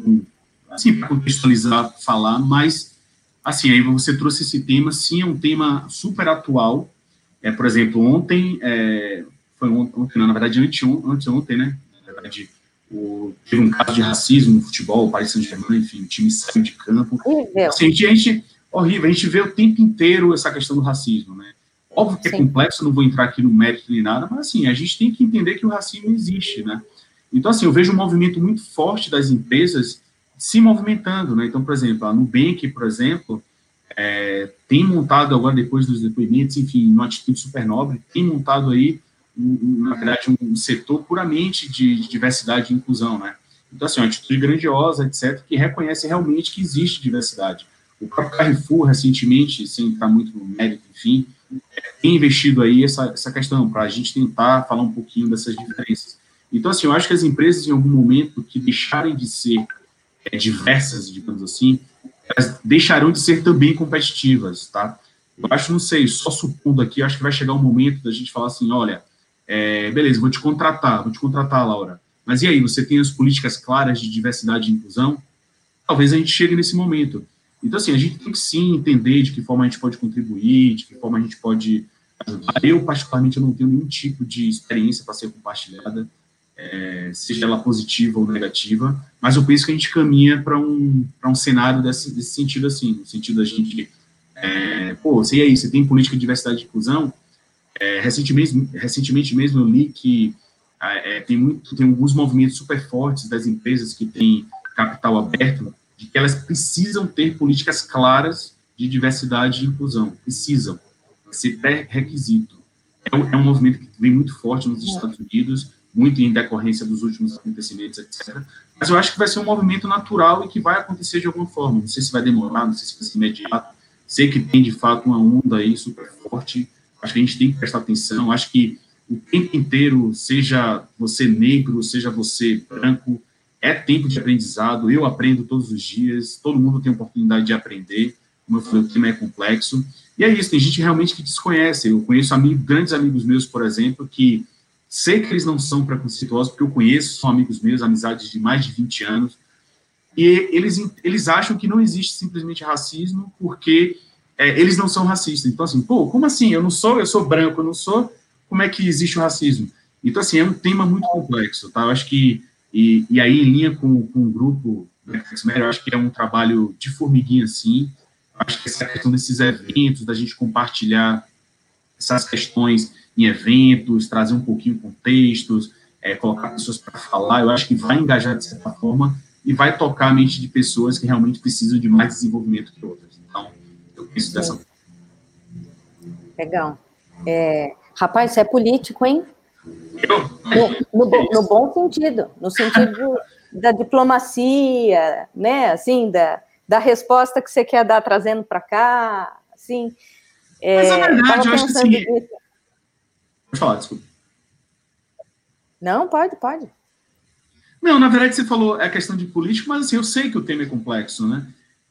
assim, para contextualizar, falar, mas, assim, aí você trouxe esse tema, sim, é um tema super atual, é, por exemplo, ontem, é, foi ontem, na verdade, antes ontem, né? Na verdade, o, teve um caso de racismo no futebol, o Paris Saint-Germain, enfim, o time saiu de campo. Assim, a gente, horrível, a gente vê o tempo inteiro essa questão do racismo, né? Óbvio que é Sim. é complexo, não vou entrar aqui no mérito nem nada, mas assim, a gente tem que entender que o racismo existe, né? Então, assim, eu vejo um movimento muito forte das empresas se movimentando, né? Então, por exemplo, a Nubank, por exemplo, é, tem montado agora, depois dos depoimentos, enfim, uma atitude super nobre, tem montado aí, na verdade, um setor puramente de, de, diversidade e inclusão, né? Então, assim, uma atitude grandiosa, etc., que reconhece realmente que existe diversidade. O próprio Carrefour, recentemente, sem entrar muito no mérito, enfim, tem investido aí essa, essa questão, para a gente tentar falar um pouquinho dessas diferenças. Então, assim, eu acho que as empresas, em algum momento, que deixarem de ser é, diversas, digamos assim, elas deixarão de ser também competitivas, tá? Eu acho, não sei, só supondo aqui, acho que vai chegar um momento da gente falar assim, olha, é, beleza, vou te contratar, vou te contratar, Laura, mas e aí, você tem as políticas claras de diversidade e inclusão? Talvez a gente chegue nesse momento. Então, assim, a gente tem que sim entender de que forma a gente pode contribuir, de que forma a gente pode ajudar. Eu, particularmente, eu não tenho nenhum tipo de experiência para ser compartilhada, é, seja ela positiva ou negativa, mas eu penso que a gente caminha para um, um cenário desse, desse sentido, assim, no sentido da gente, é, pô, e aí, você tem política de diversidade e inclusão? É, recentemente, recentemente mesmo eu li que é, tem, muito, tem alguns movimentos super fortes das empresas que têm capital aberto, de que elas precisam ter políticas claras de diversidade e inclusão, precisam, ser pré-requisito. É, é um movimento que vem muito forte nos Estados Unidos, muito em decorrência dos últimos acontecimentos, etc. Mas eu acho que vai ser um movimento natural e que vai acontecer de alguma forma. Não sei se vai demorar, não sei se vai ser imediato. Sei que tem, de fato, uma onda aí super forte. Acho que a gente tem que prestar atenção. Acho que o tempo inteiro, seja você negro, seja você branco, é tempo de aprendizado. Eu aprendo todos os dias. Todo mundo tem oportunidade de aprender. Como eu falei, o tema é complexo. E é isso, tem gente realmente que desconhece. Eu conheço amigos, grandes amigos meus, por exemplo, que Sei que eles não são preconceituosos, porque eu conheço, são amigos meus, amizades de mais de 20 anos, e eles, eles acham que não existe simplesmente racismo porque é, eles não são racistas. Então, assim, pô, como assim? Eu não sou, eu sou branco, eu não sou, como é que existe o racismo? Então, assim, é um tema muito complexo, tá? Eu acho que, e, e aí, em linha com, com o grupo eu acho que é um trabalho de formiguinha, assim, acho que essa questão desses eventos, da gente compartilhar essas questões em eventos, trazer um pouquinho contextos, é, colocar pessoas para falar, eu acho que vai engajar de certa forma e vai tocar a mente de pessoas que realmente precisam de mais desenvolvimento que outras. Penso dessa forma. Legal. É, rapaz, você é político, hein? Eu? No, no, no bom sentido, no sentido da diplomacia, né? Assim, da, da resposta que você quer dar trazendo para cá, assim. É, Mas é verdade, eu acho que assim, Pode falar, desculpa. Não, pode, pode. Não, na verdade você falou a questão de político, mas assim, eu sei que o tema é complexo, né?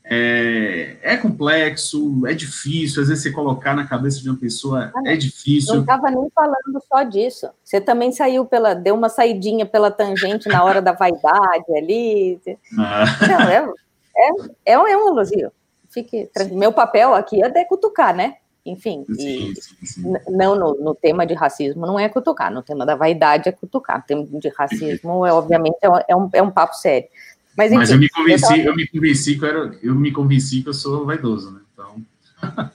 É, é, complexo, é difícil, às vezes você colocar na cabeça de uma pessoa ah, é difícil. Não estava nem falando só disso. Você também saiu pela, deu uma saidinha pela tangente na hora da vaidade ali. Ah. Não, é, é, é, um, é um elogio. Fique, meu papel aqui é de cutucar, né? Enfim, sim, sim, sim. não no, no, tema de racismo não é cutucar, no tema da vaidade é cutucar, no tema de racismo é obviamente é um, é um papo sério. Mas, enfim, Mas eu me convenci, eu, tava... eu, me convenci que eu, era, eu me convenci que eu sou vaidoso, né? Então.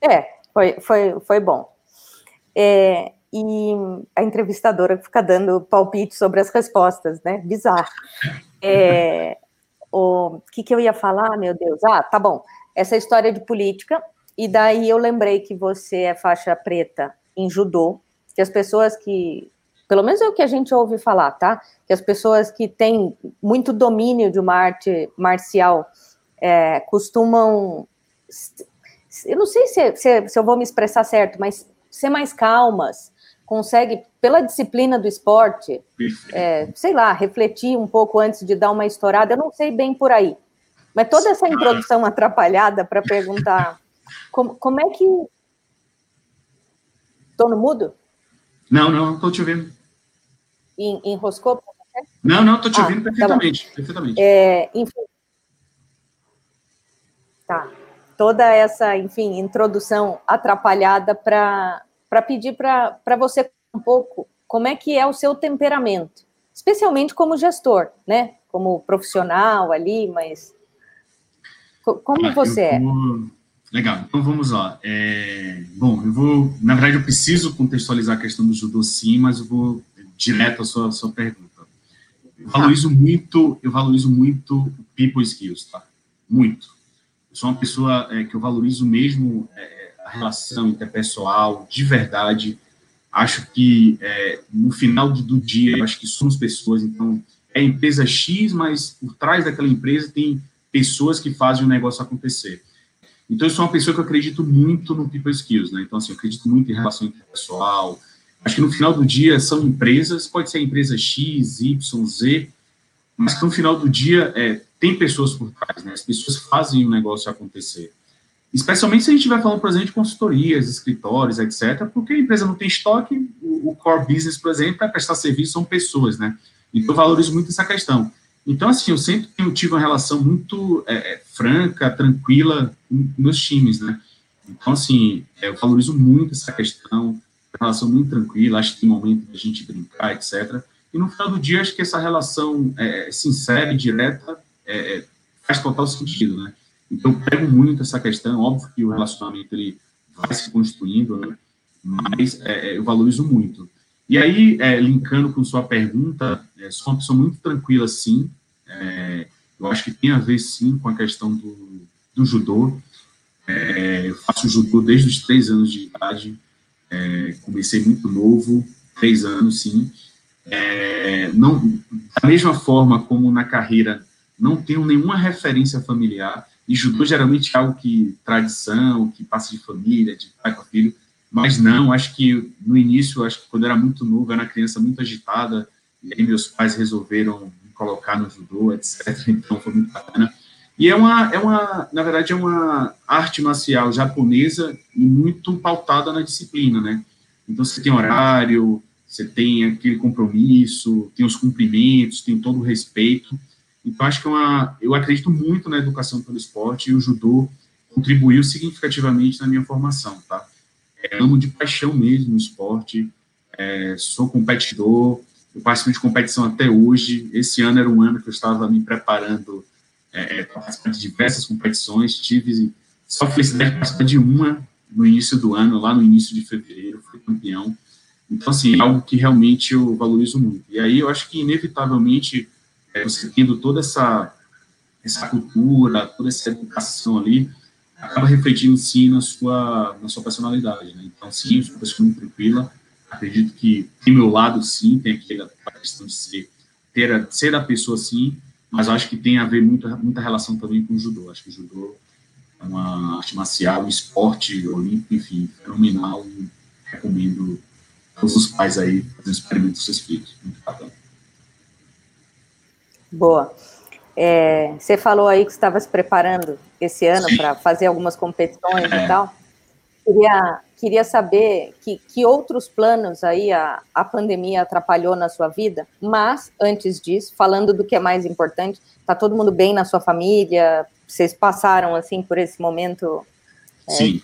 é, foi, foi, foi bom. É, e a entrevistadora fica dando palpite sobre as respostas, né? Bizarro. É, o que, que eu ia falar, meu Deus? Ah, tá bom. Essa história de política e daí eu lembrei que você é faixa preta em judô, que as pessoas que, pelo menos é o que a gente ouve falar, tá? Que as pessoas que têm muito domínio de uma arte marcial é, costumam, eu não sei se, se, se eu vou me expressar certo, mas ser mais calmas, consegue, pela disciplina do esporte, é, sei lá, refletir um pouco antes de dar uma estourada, eu não sei bem por aí. Mas toda essa introdução atrapalhada para perguntar como, como é que. Estou no mudo? Não, não, estou te ouvindo. Em, enroscou? Não, não, estou te ah, ouvindo perfeitamente. Tá perfeitamente. É, enfim. Tá. Toda essa, enfim, introdução atrapalhada para pedir para você um pouco como é que é o seu temperamento, especialmente como gestor, né? Como profissional ali, mas como ah, você é? Legal, então vamos lá. É, bom, eu vou, na verdade, eu preciso contextualizar a questão do judô sim, mas eu vou direto à sua, à sua pergunta. Eu valorizo muito, eu valorizo muito people skills, tá? Muito. Eu sou uma pessoa é, que eu valorizo mesmo é, a relação interpessoal, de verdade. Acho que é, no final do dia, eu acho que somos pessoas, então é empresa X, mas por trás daquela empresa tem pessoas que fazem o negócio acontecer. Então, eu sou uma pessoa que acredito muito no people skills, né? Então, assim, eu acredito muito em relação interpessoal. Acho que no final do dia são empresas, pode ser a empresa X, Y, Z, mas que no final do dia é, tem pessoas por trás, né? As pessoas fazem o negócio acontecer. Especialmente se a gente estiver falando, por exemplo, de consultorias, escritórios, etc., porque a empresa não tem estoque, o, o core business, por exemplo, para prestar serviço são pessoas, né? Então, eu valorizo muito essa questão. Então, assim, eu sempre tive uma relação muito é, é, franca, tranquila com meus times, né? Então, assim, é, eu valorizo muito essa questão, relação muito tranquila, acho que tem momento de a gente brincar, etc. E no final do dia, acho que essa relação é, sincera e direta é, é, faz total sentido, né? Então, pego muito essa questão, óbvio que o relacionamento ele vai se construindo, né? Mas eu valorizo muito. E aí, é, linkando com sua pergunta, é, sou uma pessoa muito tranquila, sim. É, eu acho que tem a ver, sim, com a questão do, do judô. É, eu faço judô desde os três anos de idade. É, comecei muito novo, três anos, sim. É, não, da mesma forma como na carreira, não tenho nenhuma referência familiar. E judô geralmente é algo que tradição, que passa de família, de pai para filho. Mas não, acho que no início, acho que quando era muito novo, era uma criança muito agitada, e aí meus pais resolveram me colocar no judô, etc. Então foi muito bacana. E é uma, é uma, na verdade, é uma arte marcial japonesa muito pautada na disciplina, né? Então você tem horário, você tem aquele compromisso, tem os cumprimentos, tem todo o respeito. Então acho que é uma, eu acredito muito na educação pelo esporte e o judô contribuiu significativamente na minha formação, tá? É, amo de paixão mesmo o esporte, é, sou competidor, eu participo de competição até hoje. Esse ano era um ano que eu estava me preparando é, é participar de diversas competições. Tive só felicidade de participar de uma no início do ano, lá no início de fevereiro, fui campeão. Então, assim, é algo que realmente eu valorizo muito. E aí eu acho que, inevitavelmente, é, você tendo toda essa, essa cultura, toda essa educação ali, acaba refletindo sim na sua, na sua personalidade, né? Então, sim, sou uma pessoa muito tranquila, acredito que tem meu lado, sim, tem aquela questão de ser, ter ser a pessoa, sim, mas acho que tem a ver muito, muita relação também com o judô. Acho que o judô é uma arte marcial, um esporte olímpico, enfim, fenomenal e recomendo todos os pais aí fazendo experimento com seus filhos. Muito bacana. Boa. É, você falou aí que estava se preparando esse ano para fazer algumas competições é. e tal. Queria, queria saber que, que outros planos aí a, a pandemia atrapalhou na sua vida, mas antes disso, falando do que é mais importante, tá todo mundo bem na sua família? Vocês passaram assim por esse momento? É, Sim.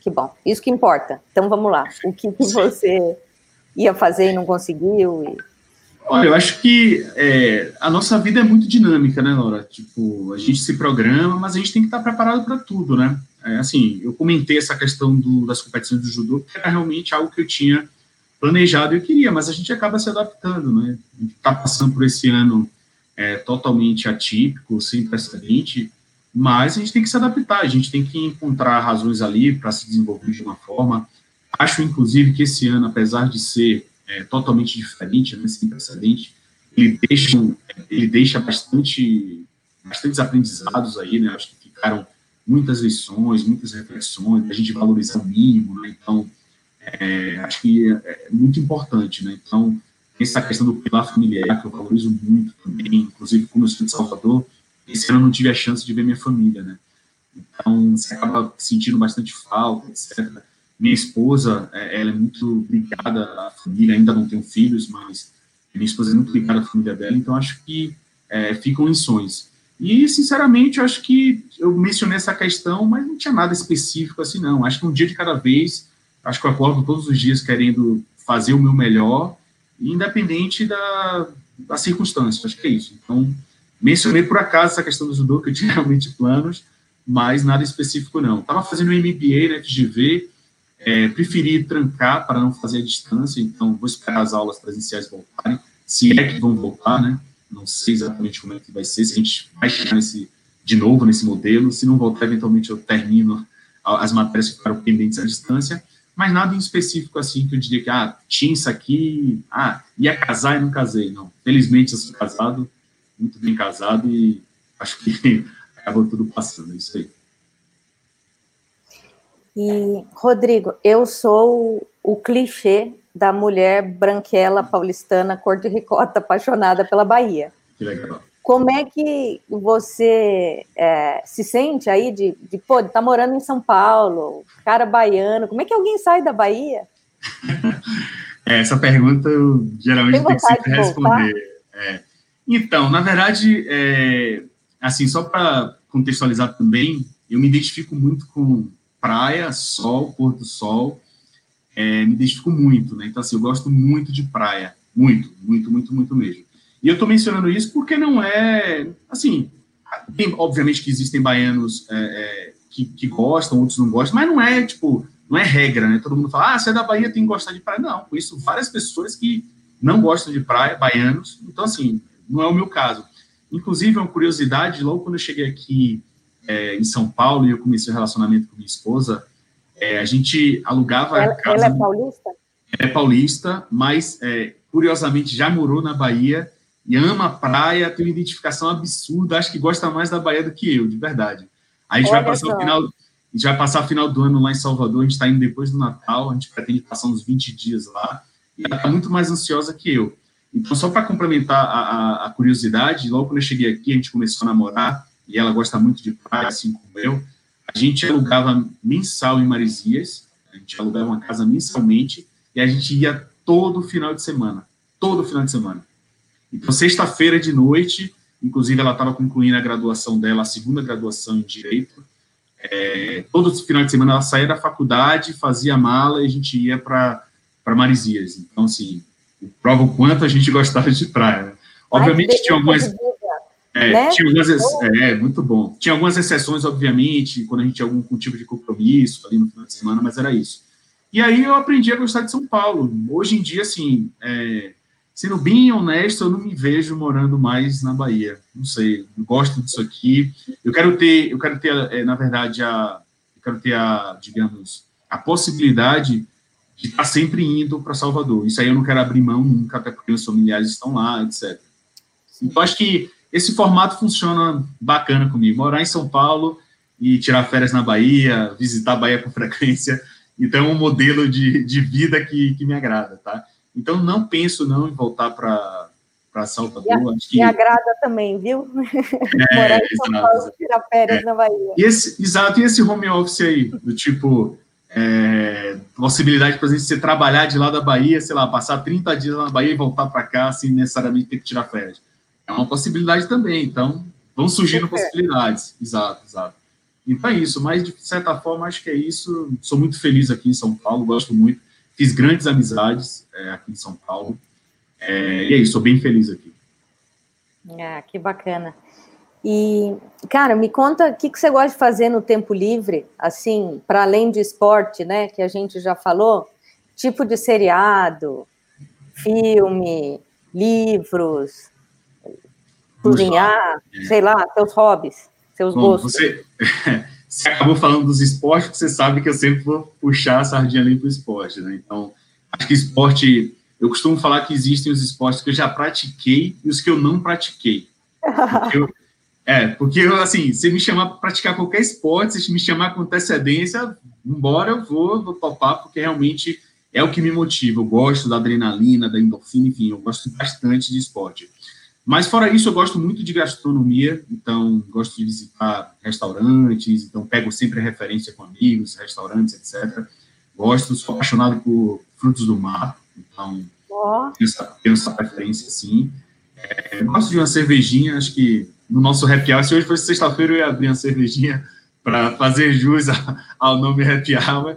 Que bom, isso que importa. Então vamos lá. O que, que você ia fazer e não conseguiu? E... Olha, eu acho que é, a nossa vida é muito dinâmica, né, Laura? Tipo, a gente se programa, mas a gente tem que estar preparado para tudo, né? É, assim, eu comentei essa questão do, das competições do judô, que era realmente algo que eu tinha planejado e eu queria, mas a gente acaba se adaptando, né? A gente está passando por esse ano é, totalmente atípico, sem precedente, mas a gente tem que se adaptar, a gente tem que encontrar razões ali para se desenvolver de uma forma. Acho, inclusive, que esse ano, apesar de ser é, totalmente diferente, né, sem precedente, ele deixa, ele deixa bastante, bastantes aprendizados aí, né? Acho que ficaram muitas lições, muitas reflexões, a gente valorizar o mínimo, né? Então, é, acho que é, é muito importante, né? Então, essa questão do pilar familiar, que eu valorizo muito também, inclusive como eu sou de Salvador, esse ano eu não tive a chance de ver minha família, né? Então, você acaba sentindo bastante falta, etc. Minha esposa, é, ela é muito ligada à família, ainda não tenho filhos, mas minha esposa é muito ligada à família dela, então acho que é, ficam lições. E, sinceramente, eu acho que eu mencionei essa questão, mas não tinha nada específico assim, não. Acho que um dia de cada vez, acho que eu acordo todos os dias querendo fazer o meu melhor, independente da, da circunstância. Acho que é isso. Então, mencionei por acaso essa questão do judô, que eu tinha realmente planos, mas nada específico, não. Estava fazendo um MBA né, de GV, é, preferi trancar para não fazer a distância, então vou esperar as aulas presenciais voltarem, se é que vão voltar, né? não sei exatamente como é que vai ser, se a gente vai chegar nesse, de novo nesse modelo, se não voltar, eventualmente eu termino as matérias que ficaram pendentes à distância, mas nada em específico assim que eu diria que, ah, tinha isso aqui, ah, ia casar e não casei, não. Felizmente eu sou casado, muito bem casado e acho que acabou tudo passando, é isso aí. E, Rodrigo, eu sou o clichê da mulher branquela paulistana, cor de ricota, apaixonada pela Bahia. Que legal. Como é que você é, se sente aí de, de, pô, tá morando em São Paulo, cara baiano, como é que alguém sai da Bahia? é, essa pergunta eu geralmente tenho que sempre responder. É. Então, na verdade, é, assim, só para contextualizar também, eu me identifico muito com praia, sol, pôr do sol, é, me identifico muito, né? Então, assim, eu gosto muito de praia, muito, muito, muito, muito mesmo. E eu estou mencionando isso porque não é, assim, obviamente que existem baianos é, é, que, que, gostam, outros não gostam, mas não é, tipo, não é regra, né? Todo mundo fala, ah, você é da Bahia, tem que gostar de praia. Não, conheço várias pessoas que não gostam de praia, baianos, então, assim, não é o meu caso. Inclusive, uma curiosidade, logo quando eu cheguei aqui é, em São Paulo e eu comecei o relacionamento com minha esposa, é, a gente alugava ela, casa. Ela é paulista? é paulista, mas é, curiosamente já morou na Bahia e ama a praia, tem uma identificação absurda, acho que gosta mais da Bahia do que eu, de verdade. A gente vai passar o final, a gente vai passar o final do ano lá em Salvador, a gente está indo depois do Natal, a gente pretende passar uns 20 dias lá, e ela está muito mais ansiosa que eu. Então, só para complementar a, a, a, curiosidade, logo quando eu cheguei aqui, a gente começou a namorar, e ela gosta muito de praia, assim como eu, a gente alugava mensal em Marizias, a gente alugava uma casa mensalmente e a gente ia todo final de semana, todo final de semana. Então, sexta-feira de noite, inclusive ela estava concluindo a graduação dela, a segunda graduação em Direito, é, todo final de semana ela saía da faculdade, fazia mala e a gente ia para Marizias. Então, assim, prova o quanto a gente gostava de praia. Obviamente, tinha algumas... É, né? tinha algumas, é, muito bom. Tinha algumas exceções, obviamente, quando a gente tinha algum tipo de compromisso ali no final de semana, mas era isso. E aí eu aprendi a gostar de São Paulo. Hoje em dia, assim, é, sendo bem honesto, eu não me vejo morando mais na Bahia. Não sei, eu gosto disso aqui. Eu quero ter, eu quero ter, é, na verdade, a, eu quero ter a, digamos, a possibilidade de estar sempre indo para Salvador. Isso aí eu não quero abrir mão nunca, até porque meus familiares estão lá, etc. Então, acho que esse formato funciona bacana comigo. Morar em São Paulo e tirar férias na Bahia, visitar a Bahia com frequência, Então, é um modelo de, de vida que, que me agrada, tá? Então, não penso não em voltar para para Salvador. Me, que... me agrada também, viu? É, Morar em São Paulo, tirar férias é. na Bahia. E esse, exato, e esse home office aí, do tipo, é, possibilidade, por exemplo, de você trabalhar de lá da Bahia, sei lá, passar 30 dias lá na Bahia e voltar para cá sem necessariamente ter que tirar férias. É uma possibilidade também, então vão surgindo possibilidades. Exato, exato. Então é isso, mas de certa forma acho que é isso. Sou muito feliz aqui em São Paulo, gosto muito. Fiz grandes amizades é, aqui em São Paulo. É, e é isso, sou bem feliz aqui. Ah, que bacana. E, cara, me conta o que, que você gosta de fazer no tempo livre, assim, para além de esporte, né, que a gente já falou, tipo de seriado, filme, livros, cozinhar, é. sei lá, seus hobbies, seus Bom, gostos. Você, você acabou falando dos esportes, você sabe que eu sempre vou puxar a sardinha ali para o esporte, né? Então, acho que esporte eu costumo falar que existem os esportes que eu já pratiquei e os que eu não pratiquei. Porque eu, é, porque eu, assim, se me chamar para praticar qualquer esporte, se me chamar com antecedência, embora eu vou, vou topar, porque realmente é o que me motiva. Eu gosto da adrenalina, da endorfina, enfim, eu gosto bastante de esporte. Mas fora isso, eu gosto muito de gastronomia, então gosto de visitar restaurantes, então pego sempre referência com amigos, restaurantes, etc. Gosto, sou apaixonado por frutos do mar, então, oh. tenho, essa, tenho essa preferência, sim. É, gosto de uma cervejinha, acho que no nosso happy hour, se hoje fosse sexta-feira, eu ia abrir uma cervejinha para fazer jus ao nome happy hour,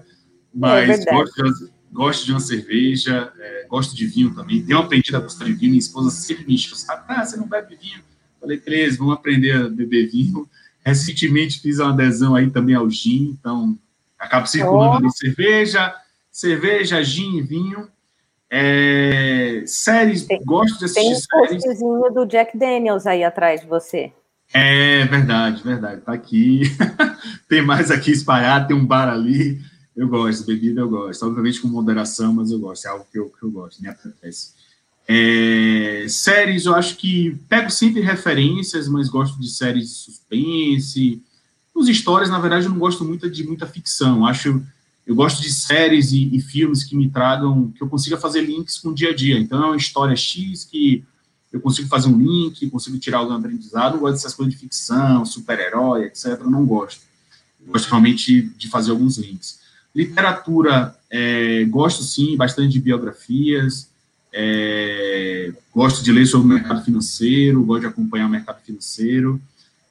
mas é gosto, de, gosto de uma cerveja, é, gosto de vinho também. Tenho aprendido a gostar de vinho, minha esposa sempre me enche, sabe? Ah, você não bebe vinho? Falei, beleza, vamos aprender a beber vinho. Recentemente fiz uma adesão aí também ao gin, então acabo circulando oh. cerveja, cerveja, gin e vinho. É, séries, tem, gosto de assistir tem um séries. Tem do Jack Daniels aí atrás de você. É verdade, verdade. Tá aqui. tem mais aqui espalhado, tem um bar ali. Eu gosto, bebida eu gosto. Obviamente com moderação, mas eu gosto. É algo que eu, que eu gosto, me apetece. É, séries, eu acho que pego sempre referências, mas gosto de séries de suspense. Os histórias, na verdade, eu não gosto muito de muita ficção. Acho eu gosto de séries e, e, filmes que me tragam, que eu consiga fazer links com o dia a dia. Então, é uma história X que eu consigo fazer um link, consigo tirar algum aprendizado. Não gosto dessas coisas de ficção, super-herói, etc. Eu não gosto. Eu gosto realmente de fazer alguns links. Literatura, é, gosto sim, bastante de biografias. É, gosto de ler sobre o mercado financeiro, gosto de acompanhar o mercado financeiro.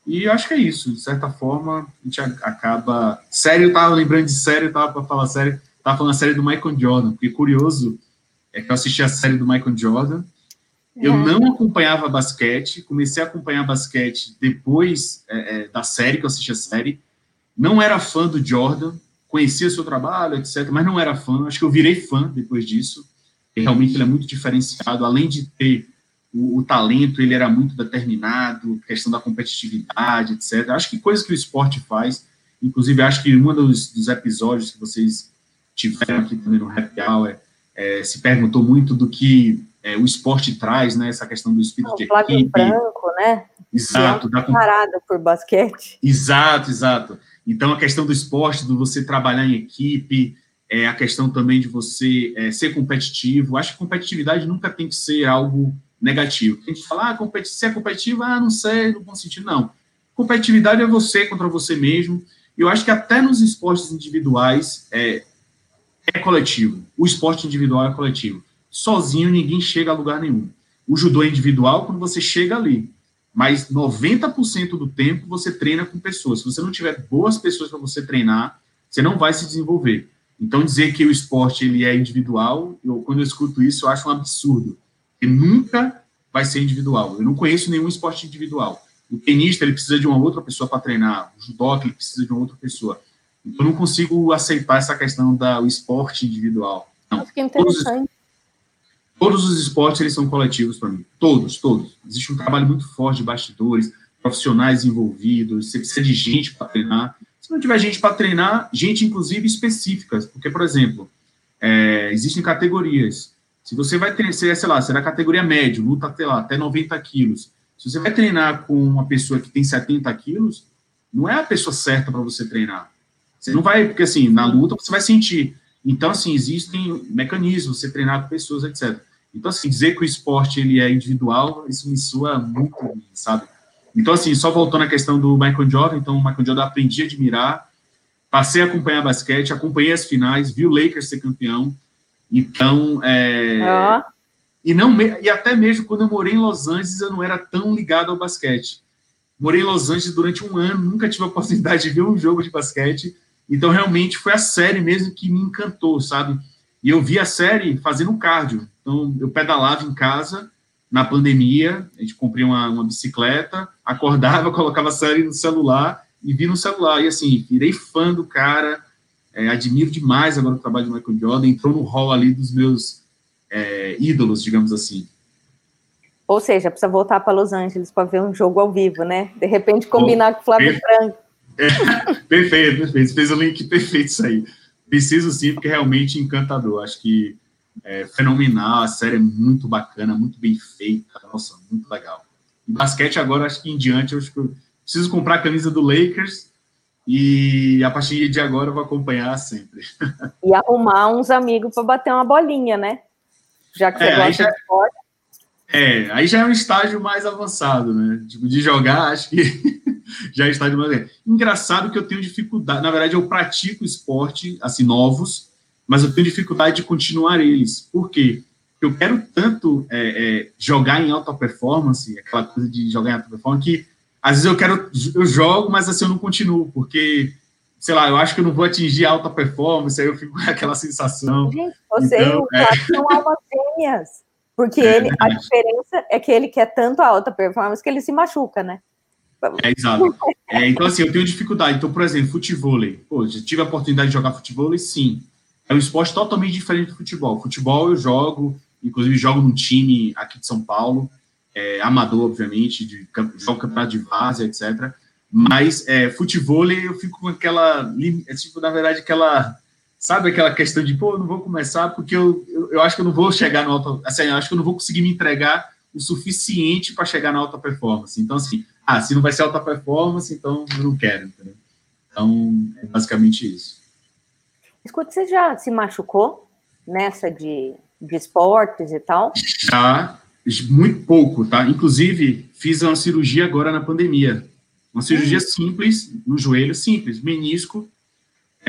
E eu acho que é isso. De certa forma, a gente acaba. Sério, eu tava lembrando de série, eu tava para falar sério, tava falando a série do Michael Jordan, porque curioso é que eu assisti a série do Michael Jordan. Eu é. não acompanhava basquete, comecei a acompanhar basquete depois é, é, da série, que eu assisti a série. Não era fã do Jordan, conhecia seu trabalho, etc., mas não era fã. Acho que eu virei fã depois disso. E realmente ele é muito diferenciado, além de ter o, o, talento ele era muito determinado, questão da competitividade, etc. Acho que coisas que o esporte faz, inclusive acho que um dos, dos episódios que vocês tiveram aqui também no Happy Hour é, se perguntou muito do que é, o esporte traz, né? Essa questão do espírito de equipe. branco, né? Exato. Da parada por basquete. Exato, exato. Então a questão do esporte, do você trabalhar em equipe, é, a questão também de você é, ser competitivo. Acho que competitividade nunca tem que ser algo negativo. A gente fala, ah, se é competitivo, ah, não sei, no bom sentido, não. Competitividade é você contra você mesmo. Eu acho que até nos esportes individuais é, é coletivo. O esporte individual é coletivo. Sozinho ninguém chega a lugar nenhum. O judô é individual quando você chega ali. Mas 90% do tempo você treina com pessoas. Se você não tiver boas pessoas para você treinar, você não vai se desenvolver. Então dizer que o esporte ele é individual, eu, quando eu escuto isso, eu acho um absurdo que nunca vai ser individual. Eu não conheço nenhum esporte individual. O tenista, ele precisa de uma outra pessoa para treinar. O judô, ele precisa de uma outra pessoa. Então, eu não consigo aceitar essa questão do esporte individual. Não. Que interessante. Todos, os esportes, eles são coletivos para mim. Todos, todos. Existe um trabalho muito forte de bastidores, profissionais envolvidos, você precisa de gente para treinar. Se não tiver gente para treinar, gente, inclusive, específicas. Porque, por exemplo, é, existem categorias. Se você vai treinar, sei lá, será categoria médio, luta até lá, até 90 quilos. Se você vai treinar com uma pessoa que tem 70 quilos, não é a pessoa certa para você treinar. Você não vai, porque assim, na luta você vai sentir. Então, assim, existem mecanismos, você treinar com pessoas, etc. Então, assim, dizer que o esporte ele é individual, isso me soa muito, sabe? Então, assim, só voltando à questão do Michael Jordan, então, o Michael Jordan aprendi a admirar, passei a acompanhar basquete, acompanhei as finais, vi o Lakers ser campeão, então, é... E, não, e até mesmo quando eu morei em Los Angeles, eu não era tão ligado ao basquete. Morei em Los Angeles durante um ano, nunca tive a oportunidade de ver um jogo de basquete, então realmente foi a série mesmo que me encantou, sabe? E eu vi a série fazendo cardio. Então, eu pedalava em casa, na pandemia, a gente comprei uma, uma bicicleta, acordava, colocava a série no celular e vi no celular. E assim, virei fã do cara, é, admiro demais agora o trabalho de Michael Jordan, entrou no hall ali dos meus é, ídolos, digamos assim. Ou seja, precisa voltar para Los Angeles para ver um jogo ao vivo, né? De repente combinar oh, com o Flávio Franco. É, perfeito, perfeito. Fez o link perfeito isso aí. Preciso sim, porque é realmente encantador. Acho que é fenomenal, a série é muito bacana, muito bem feita, nossa, muito legal. E basquete agora, acho que em diante, eu acho que eu preciso comprar a camisa do Lakers e a partir de agora eu vou acompanhar sempre. E arrumar uns amigos para bater uma bolinha, né? Já que você é, gosta já, de esporte. É, aí já é um estágio mais avançado, né? Tipo, de jogar, acho que já é estágio mais. Engraçado que eu tenho dificuldade. Na verdade, eu pratico esporte, assim, novos, mas eu tenho dificuldade de continuar eles. Por quê? Eu quero tanto é, é, jogar em alta performance, aquela coisa de jogar em alta performance, que às vezes eu quero, eu jogo, mas assim eu não continuo, porque, sei lá, eu acho que eu não vou atingir alta performance, aí eu fico com aquela sensação. Gente, você então, e o é... são almas gêmeas, porque é, ele, a diferença é que ele quer tanto a alta performance que ele se machuca, né? É, exato. É, então, assim, eu tenho dificuldade. Então, por exemplo, futebol. Pô, já tive a oportunidade de jogar futebol, sim. É um esporte totalmente diferente do futebol. Futebol eu jogo, inclusive jogo num time aqui de São Paulo, é, amador, obviamente, de jogo campeonato de várzea, etc. Mas é, futebol eu fico com aquela, é, tipo, na verdade, aquela, sabe aquela questão de, pô, eu não vou começar porque eu, eu, eu acho que eu não vou chegar no alto, assim, eu acho que eu não vou conseguir me entregar o suficiente para chegar na alta performance. Então, assim, ah, se não vai ser alta performance, então eu não quero, entendeu? Então, é basicamente isso. Escuta, você já se machucou nessa de, de esportes e tal? Já, muito pouco, tá? Inclusive, fiz uma cirurgia agora na pandemia. Uma cirurgia hum. simples, no joelho, simples, menisco.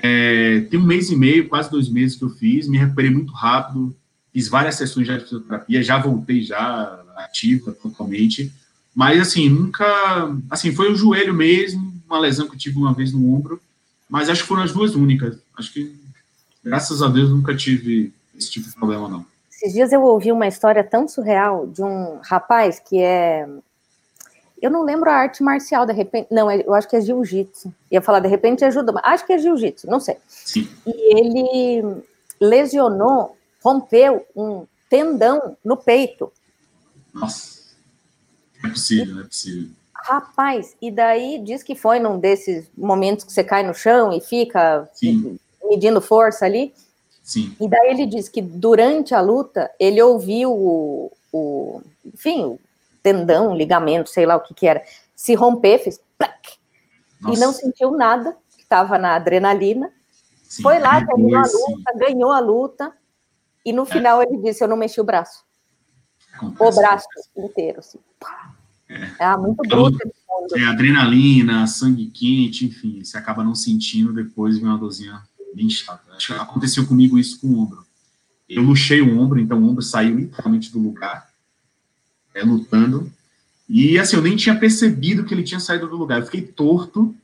É, tem um mês e meio, quase dois meses que eu fiz, me recuperei muito rápido, fiz várias sessões de fisioterapia, já voltei já ativa totalmente, mas assim, nunca, assim, foi o joelho mesmo, uma lesão que eu tive uma vez no ombro, mas acho que foram as duas únicas, acho que, graças a Deus, nunca tive esse tipo de problema, não. Esses dias eu ouvi uma história tão surreal de um rapaz que é. Eu não lembro a arte marcial, de repente. Não, é, eu acho que é jiu-jitsu. Ia falar, de repente ajuda, mas acho que é jiu-jitsu, não sei. Sim. E ele lesionou, rompeu um tendão no peito. Nossa. Não é possível, não é possível. Rapaz, e daí diz que foi num desses momentos que você cai no chão e fica Sim. Medindo força ali. Sim. E daí ele diz que durante a luta ele ouviu o, o enfim, o tendão, ligamento, sei lá o que que era, se romper, fez plac, e não sentiu nada, estava na adrenalina. Sim, foi lá, terminou a luta, sim. ganhou a luta, e no é. final ele disse: Eu não mexi o braço. Acontece. O braço inteiro, assim. É, ah, muito então, bruto. É, adrenalina, sangue quente, enfim, você acaba não sentindo, depois vem uma dorzinha bem chata. Acho que aconteceu comigo isso com o ombro. Eu luxei o ombro, então o ombro saiu literalmente do lugar, é, lutando. E assim, eu nem tinha percebido que ele tinha saído do lugar. Eu fiquei torto.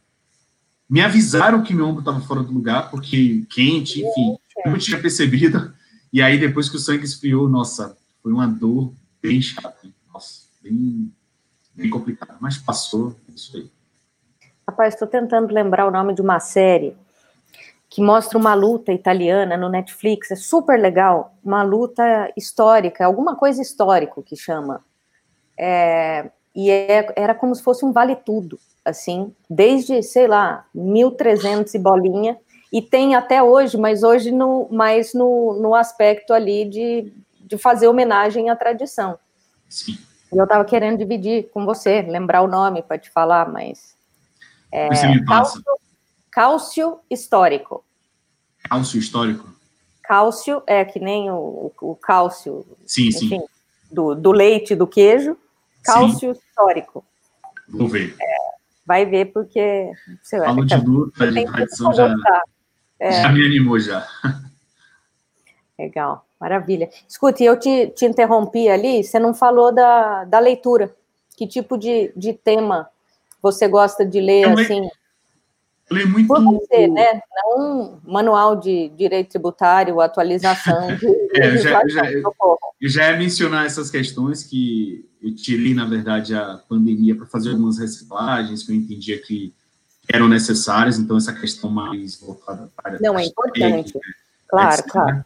Me avisaram que meu ombro estava fora do lugar, porque quente, enfim, eu não tinha percebido. E aí, depois que o sangue esfriou, nossa, foi uma dor bem chata. Nossa, bem, bem complicada. Mas passou, é isso aí. Rapaz, estou tentando lembrar o nome de uma série que mostra uma luta italiana no Netflix, é super legal, uma luta histórica, alguma coisa histórico que chama. É, e é, era como se fosse um vale tudo, assim, desde, sei lá, 1300 e bolinha, e tem até hoje, mas hoje no, mais no, no aspecto ali de, de fazer homenagem à tradição. Sim. Eu estava querendo dividir com você, lembrar o nome para te falar, mas... É, você me passa. Cálcio histórico. Cálcio histórico? Cálcio é que nem o, o cálcio, sim, enfim, sim. Do, do leite, do queijo. Cálcio sim. histórico. Vou ver. É, vai ver porque... Sei Falou de luta, de tradição, já, é. já me animou já. Legal, maravilha. Escute, eu te, te interrompi ali, você não falou da, da leitura. Que tipo de, de tema você gosta de ler, eu assim? Eu leio muito... Por né? Não manual de direito tributário, atualização de... é, já, já, já ia mencionar essas questões que eu tirei, na verdade, a pandemia para fazer algumas reciclagens que eu entendia que eram necessárias, então essa questão mais voltada para... Não, é importante, né? claro, claro.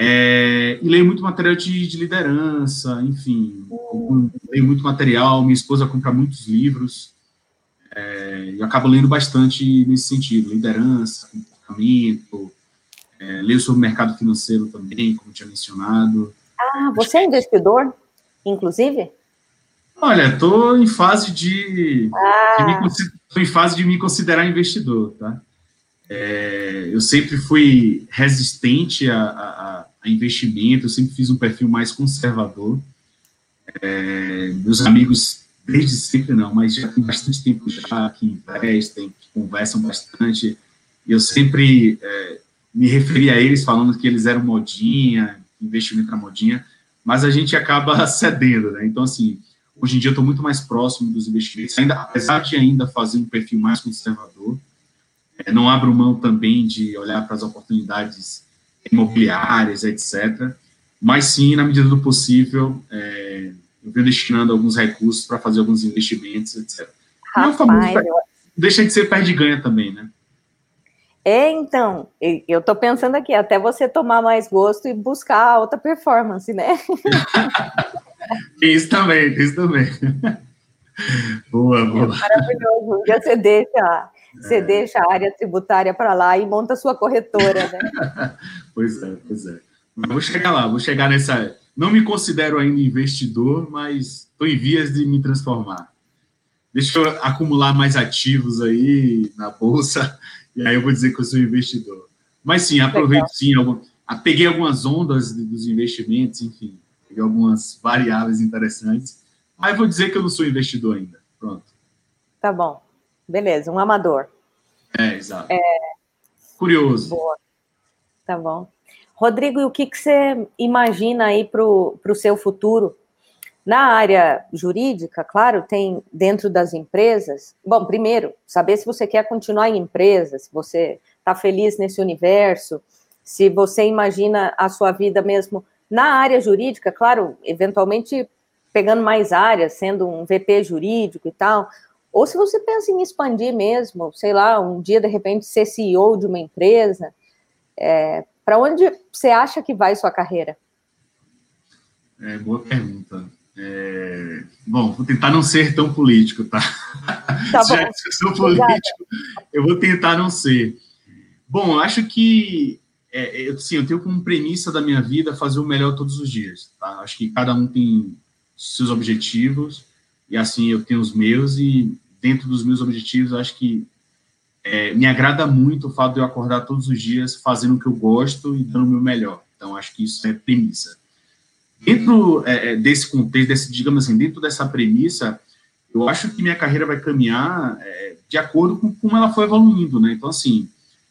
É, e leio muito material de, de liderança, enfim, hum. leio muito material, minha esposa compra muitos livros, é, eu acabo lendo bastante nesse sentido, liderança, comportamento, é, leio sobre o mercado financeiro também, como tinha mencionado. Ah, você é investidor, inclusive? Olha, estou em fase de, ah. de em fase de me considerar investidor, tá? É, eu sempre fui resistente a, a, a, investimento, eu sempre fiz um perfil mais conservador. É, meus amigos, desde sempre não, mas já tem bastante tempo já que investem, que conversam bastante. Eu sempre é, me referi a eles falando que eles eram modinha, investimento era modinha, mas a gente acaba cedendo, né? Então, assim, hoje em dia eu estou muito mais próximo dos investimentos, ainda, apesar de ainda fazer um perfil mais conservador, é, não abro mão também de olhar para as oportunidades imobiliárias, etc. Mas sim, na medida do possível, é, destinando alguns recursos para fazer alguns investimentos, etc. Rapaz, famoso, eu... deixa de ser perde ganha também, né? É, então, eu estou pensando aqui, até você tomar mais gosto e buscar alta performance, né? isso também, isso também. boa, boa. É maravilhoso, já você deixa você é. deixa a área tributária para lá e monta a sua corretora, né? pois é, pois é. Mas vou chegar lá, vou chegar nessa. Não me considero ainda investidor, mas estou em vias de me transformar. Deixa eu acumular mais ativos aí na bolsa, e aí eu vou dizer que eu sou investidor. Mas sim, aproveito sim, algum, peguei algumas ondas dos investimentos, enfim, peguei algumas variáveis interessantes, mas vou dizer que eu não sou investidor ainda. Pronto. Tá bom. Beleza, um amador. É, exato. É... Curioso. Boa. Tá bom. Rodrigo, e o que, que você imagina aí para o seu futuro? Na área jurídica, claro, tem dentro das empresas. Bom, primeiro, saber se você quer continuar em empresa, se você está feliz nesse universo, se você imagina a sua vida mesmo na área jurídica, claro, eventualmente pegando mais áreas, sendo um VP jurídico e tal, ou se você pensa em expandir mesmo, sei lá, um dia de repente ser CEO de uma empresa, é, para onde você acha que vai sua carreira? É, boa pergunta. É, bom, vou tentar não ser tão político, tá? tá Já que eu sou político, eu vou tentar não ser. Bom, eu acho que é, eu, sim, eu tenho como premissa da minha vida fazer o melhor todos os dias. Tá? Acho que cada um tem seus objetivos e assim eu tenho os meus e dentro dos meus objetivos, acho que é, me agrada muito o fato de eu acordar todos os dias fazendo o que eu gosto e dando o meu melhor. Então, acho que isso é premissa. Dentro é, é, desse contexto, desse, digamos assim, dentro dessa premissa, eu acho que minha carreira vai caminhar é, de acordo com como ela foi evoluindo, né? Então, assim,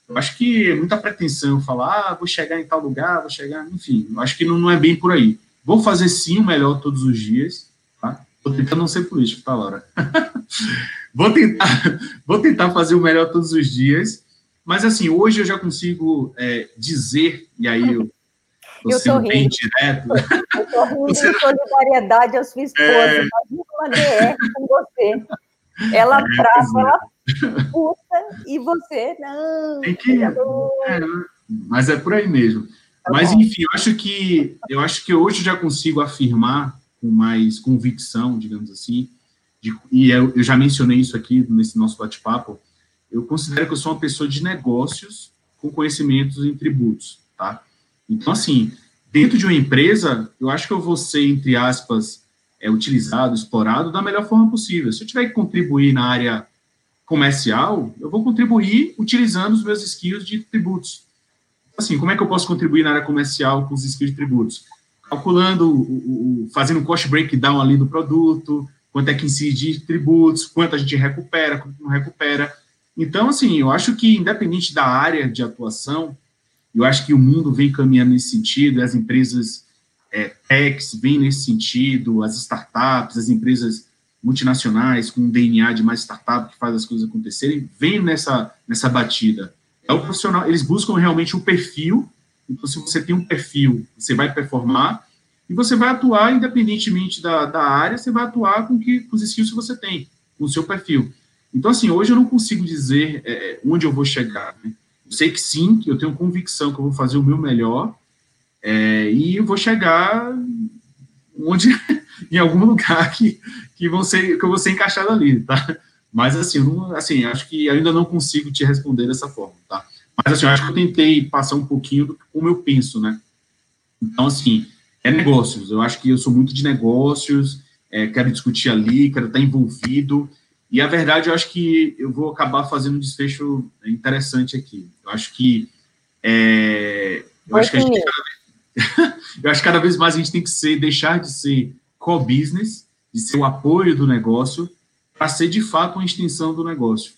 eu acho que é muita pretensão falar, ah, vou chegar em tal lugar, vou chegar, enfim, eu acho que não, não é bem por aí. Vou fazer sim o melhor todos os dias, tá? Vou tentar não ser político, tá, Laura? vou, tentar, vou tentar fazer o melhor todos os dias, mas assim, hoje eu já consigo é, dizer, e aí eu eu tô bem direto. Eu tô rindo você... de solidariedade à sua esposa, é... uma DR com você. Ela é, trava, ela puta, e você, não. Tem que... É, mas é por aí mesmo. Tá mas, bom. enfim, eu acho que eu acho que hoje já consigo afirmar com mais convicção, digamos assim, de, e eu, eu, já mencionei isso aqui nesse nosso bate-papo, eu considero que eu sou uma pessoa de negócios com conhecimentos em tributos, tá? Então, assim, dentro de uma empresa, eu acho que eu vou ser, entre aspas, é, utilizado, explorado da melhor forma possível. Se eu tiver que contribuir na área comercial, eu vou contribuir utilizando os meus skills de tributos. Assim, como é que eu posso contribuir na área comercial com os skills de tributos? Calculando, o, o, fazendo um cost breakdown ali do produto, quanto é que incide de tributos, quanto a gente recupera, quanto não recupera. Então, assim, eu acho que, independente da área de atuação, eu acho que o mundo vem caminhando nesse sentido, as empresas é, techs vêm nesse sentido, as startups, as empresas multinacionais com um DNA de mais startup que faz as coisas acontecerem, vêm nessa, nessa batida. É o profissional, eles buscam realmente o um perfil, então se você tem um perfil, você vai performar, e você vai atuar independentemente da, da área, você vai atuar com, que, com os skills que você tem, com o seu perfil. Então, assim, hoje eu não consigo dizer é, onde eu vou chegar. Né? Eu sei que sim, que eu tenho convicção que eu vou fazer o meu melhor, é, e eu vou chegar onde, em algum lugar que, que, vão ser, que eu vou ser encaixado ali, tá? Mas, assim, não, assim, acho que ainda não consigo te responder dessa forma, tá? Mas, assim, acho que eu tentei passar um pouquinho do como eu penso, né? Então, assim, é negócios. Eu acho que eu sou muito de negócios, é, quero discutir ali, quero estar envolvido. E a verdade, eu acho que eu vou acabar fazendo um desfecho interessante aqui. Eu acho que é, eu acho que a gente eu acho que cada vez mais a gente tem que ser, deixar de ser co-business, de ser o apoio do negócio, para ser de fato uma extensão do negócio.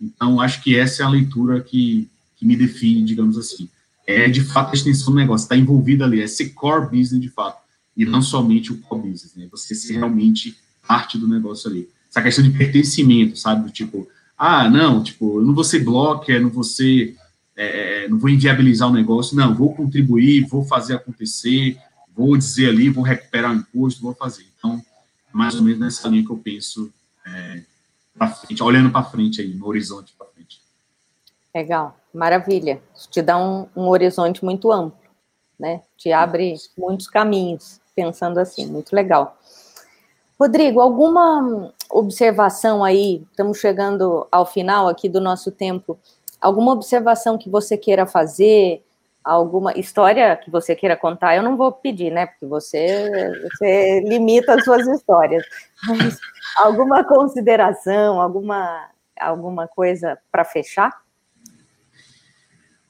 Então, acho que essa é a leitura que, que me define, digamos assim é de fato a extensão do negócio, está envolvida ali, é ser core business de fato, e não somente o core business, né? Você ser realmente parte do negócio ali. Essa questão de pertencimento, sabe? Tipo, ah, não, tipo, eu não vou ser blocker, não vou ser, é, é, não vou inviabilizar o negócio, não, vou contribuir, vou fazer acontecer, vou dizer ali, vou recuperar o imposto, vou fazer. Então, mais ou menos nessa linha que eu penso, é, para frente, olhando para frente aí, no horizonte para. Legal. Maravilha. Isso te dá um, um horizonte muito amplo, né? Te abre muitos caminhos, pensando assim, muito legal. Rodrigo, alguma observação aí? Estamos chegando ao final aqui do nosso tempo. Alguma observação que você queira fazer? Alguma história que você queira contar? Eu não vou pedir, né? Porque você, você limita as suas histórias. Mas alguma consideração, alguma, alguma coisa para fechar?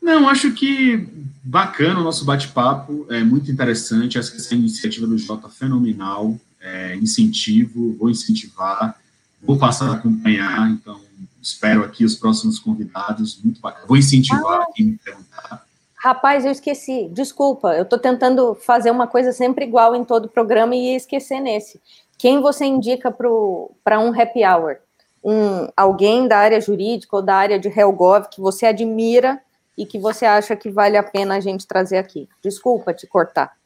Não, acho que bacana o nosso bate-papo, é muito interessante. Acho que essa iniciativa do Jota é fenomenal. É, incentivo, vou incentivar, vou passar a acompanhar. Então, espero aqui os próximos convidados. Muito bacana. Vou incentivar ah, quem me perguntar. Rapaz, eu esqueci. Desculpa, eu estou tentando fazer uma coisa sempre igual em todo o programa e ia esquecer nesse. Quem você indica para um happy hour? Um, alguém da área jurídica ou da área de Helgov que você admira e que você acha que vale a pena a gente trazer aqui? Desculpa te cortar.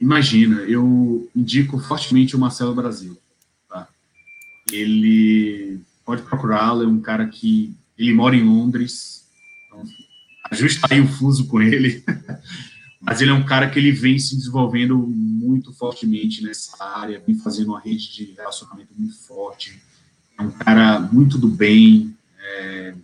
Imagina, eu indico fortemente o Marcelo Brasil. Tá? Ele pode procurá-lo, é um cara que ele mora em Londres, então, ajusta aí o fuso com ele, mas ele é um cara que ele vem se desenvolvendo muito fortemente nessa área, vem fazendo uma rede de relacionamento muito forte, é um cara muito do bem, é,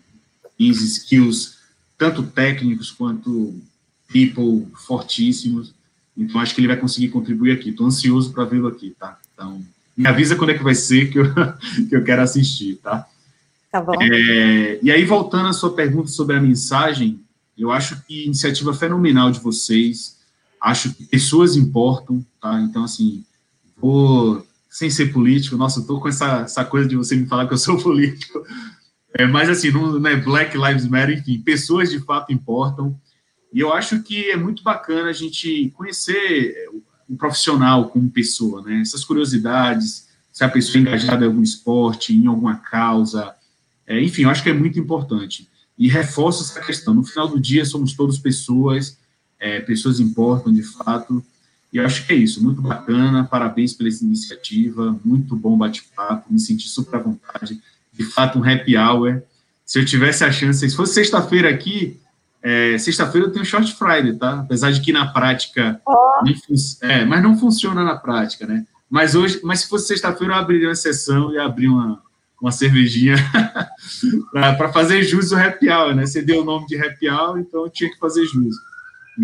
skills tanto técnicos quanto people fortíssimos. Então, acho que ele vai conseguir contribuir aqui. Estou ansioso para vê-lo aqui, tá? Então, me avisa quando é que vai ser que eu, que eu quero assistir, tá? Tá bom. É, e aí, voltando à sua pergunta sobre a mensagem, eu acho que iniciativa fenomenal de vocês. Acho que pessoas importam, tá? Então, assim, vou, sem ser político, nossa, eu tô com essa, essa coisa de você me falar que eu sou político, é, mas assim, não, não é Black Lives Matter, enfim, pessoas de fato importam. E eu acho que é muito bacana a gente conhecer um profissional como pessoa, né? Essas curiosidades, se a pessoa é engajada em algum esporte, em alguma causa, é, enfim, eu acho que é muito importante. E reforça essa questão. No final do dia, somos todos pessoas, é, pessoas importam de fato. E eu acho que é isso, muito bacana, parabéns pela iniciativa, muito bom bate-papo, me senti super à vontade de fato um happy hour. Se eu tivesse a chance, se fosse sexta-feira aqui, é, sexta-feira eu tenho short Friday, tá? Apesar de que na prática, oh. é, mas não funciona na prática, né? Mas hoje, mas se fosse sexta-feira eu abriria uma sessão e abrir uma, uma cervejinha para fazer jus ao happy hour, né? Você deu o nome de happy hour, então eu tinha que fazer jus.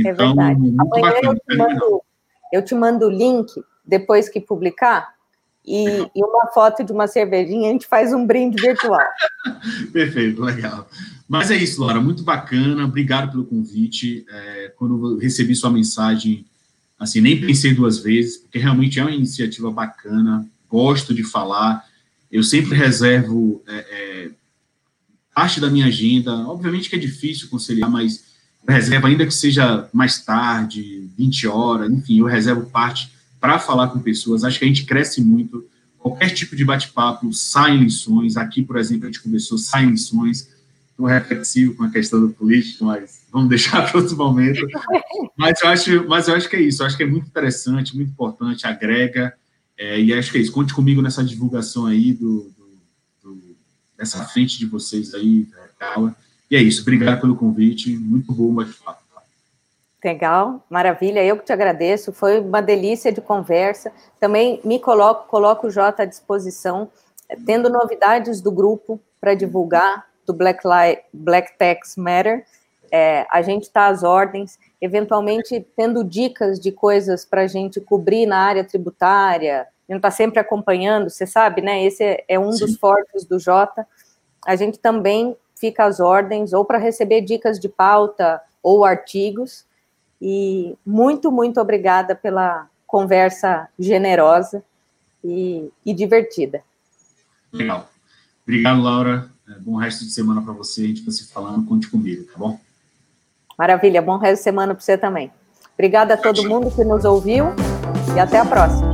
É então, é muito Amanhã bacana. Eu te, mando, eu te mando o link depois que publicar e, e, uma foto de uma cervejinha, a gente faz um brinde virtual. Perfeito, legal. Mas é isso, Laura, muito bacana, obrigado pelo convite. É, quando eu recebi sua mensagem, assim, nem pensei duas vezes, porque realmente é uma iniciativa bacana, gosto de falar, eu sempre reservo é, é, parte da minha agenda, obviamente que é difícil conciliar, mas reservo, ainda que seja mais tarde, 20 horas, enfim, eu reservo parte para falar com pessoas. Acho que a gente cresce muito. Qualquer tipo de bate-papo saem lições. Aqui, por exemplo, a gente conversou, saem lições. Estou reflexivo com a questão do político, mas vamos deixar para outro momento. Mas eu, acho, mas eu acho que é isso. Eu acho que é muito interessante, muito importante, agrega. É, e acho que é isso. Conte comigo nessa divulgação aí do, do, do dessa frente de vocês aí, Carla. E é isso. Obrigado pelo convite. Muito bom bate-papo. Legal, maravilha. Eu que te agradeço. Foi uma delícia de conversa. Também me coloco, coloco o Jota à disposição, eh, tendo novidades do grupo para divulgar do Black, Lives, Black Tax Matter. É, a gente está às ordens, eventualmente tendo dicas de coisas para a gente cobrir na área tributária. A gente está sempre acompanhando, você sabe, né? Esse é, é um Sim. dos fortes do Jota. A gente também fica às ordens, ou para receber dicas de pauta ou artigos. E muito, muito obrigada pela conversa generosa e, e divertida. Legal. Obrigado, Laura. É, bom resto de semana para você. A gente vai se falando. Conte comigo, tá bom? Maravilha. Bom resto de semana para você também. Obrigada a todo mundo que nos ouviu e até a próxima.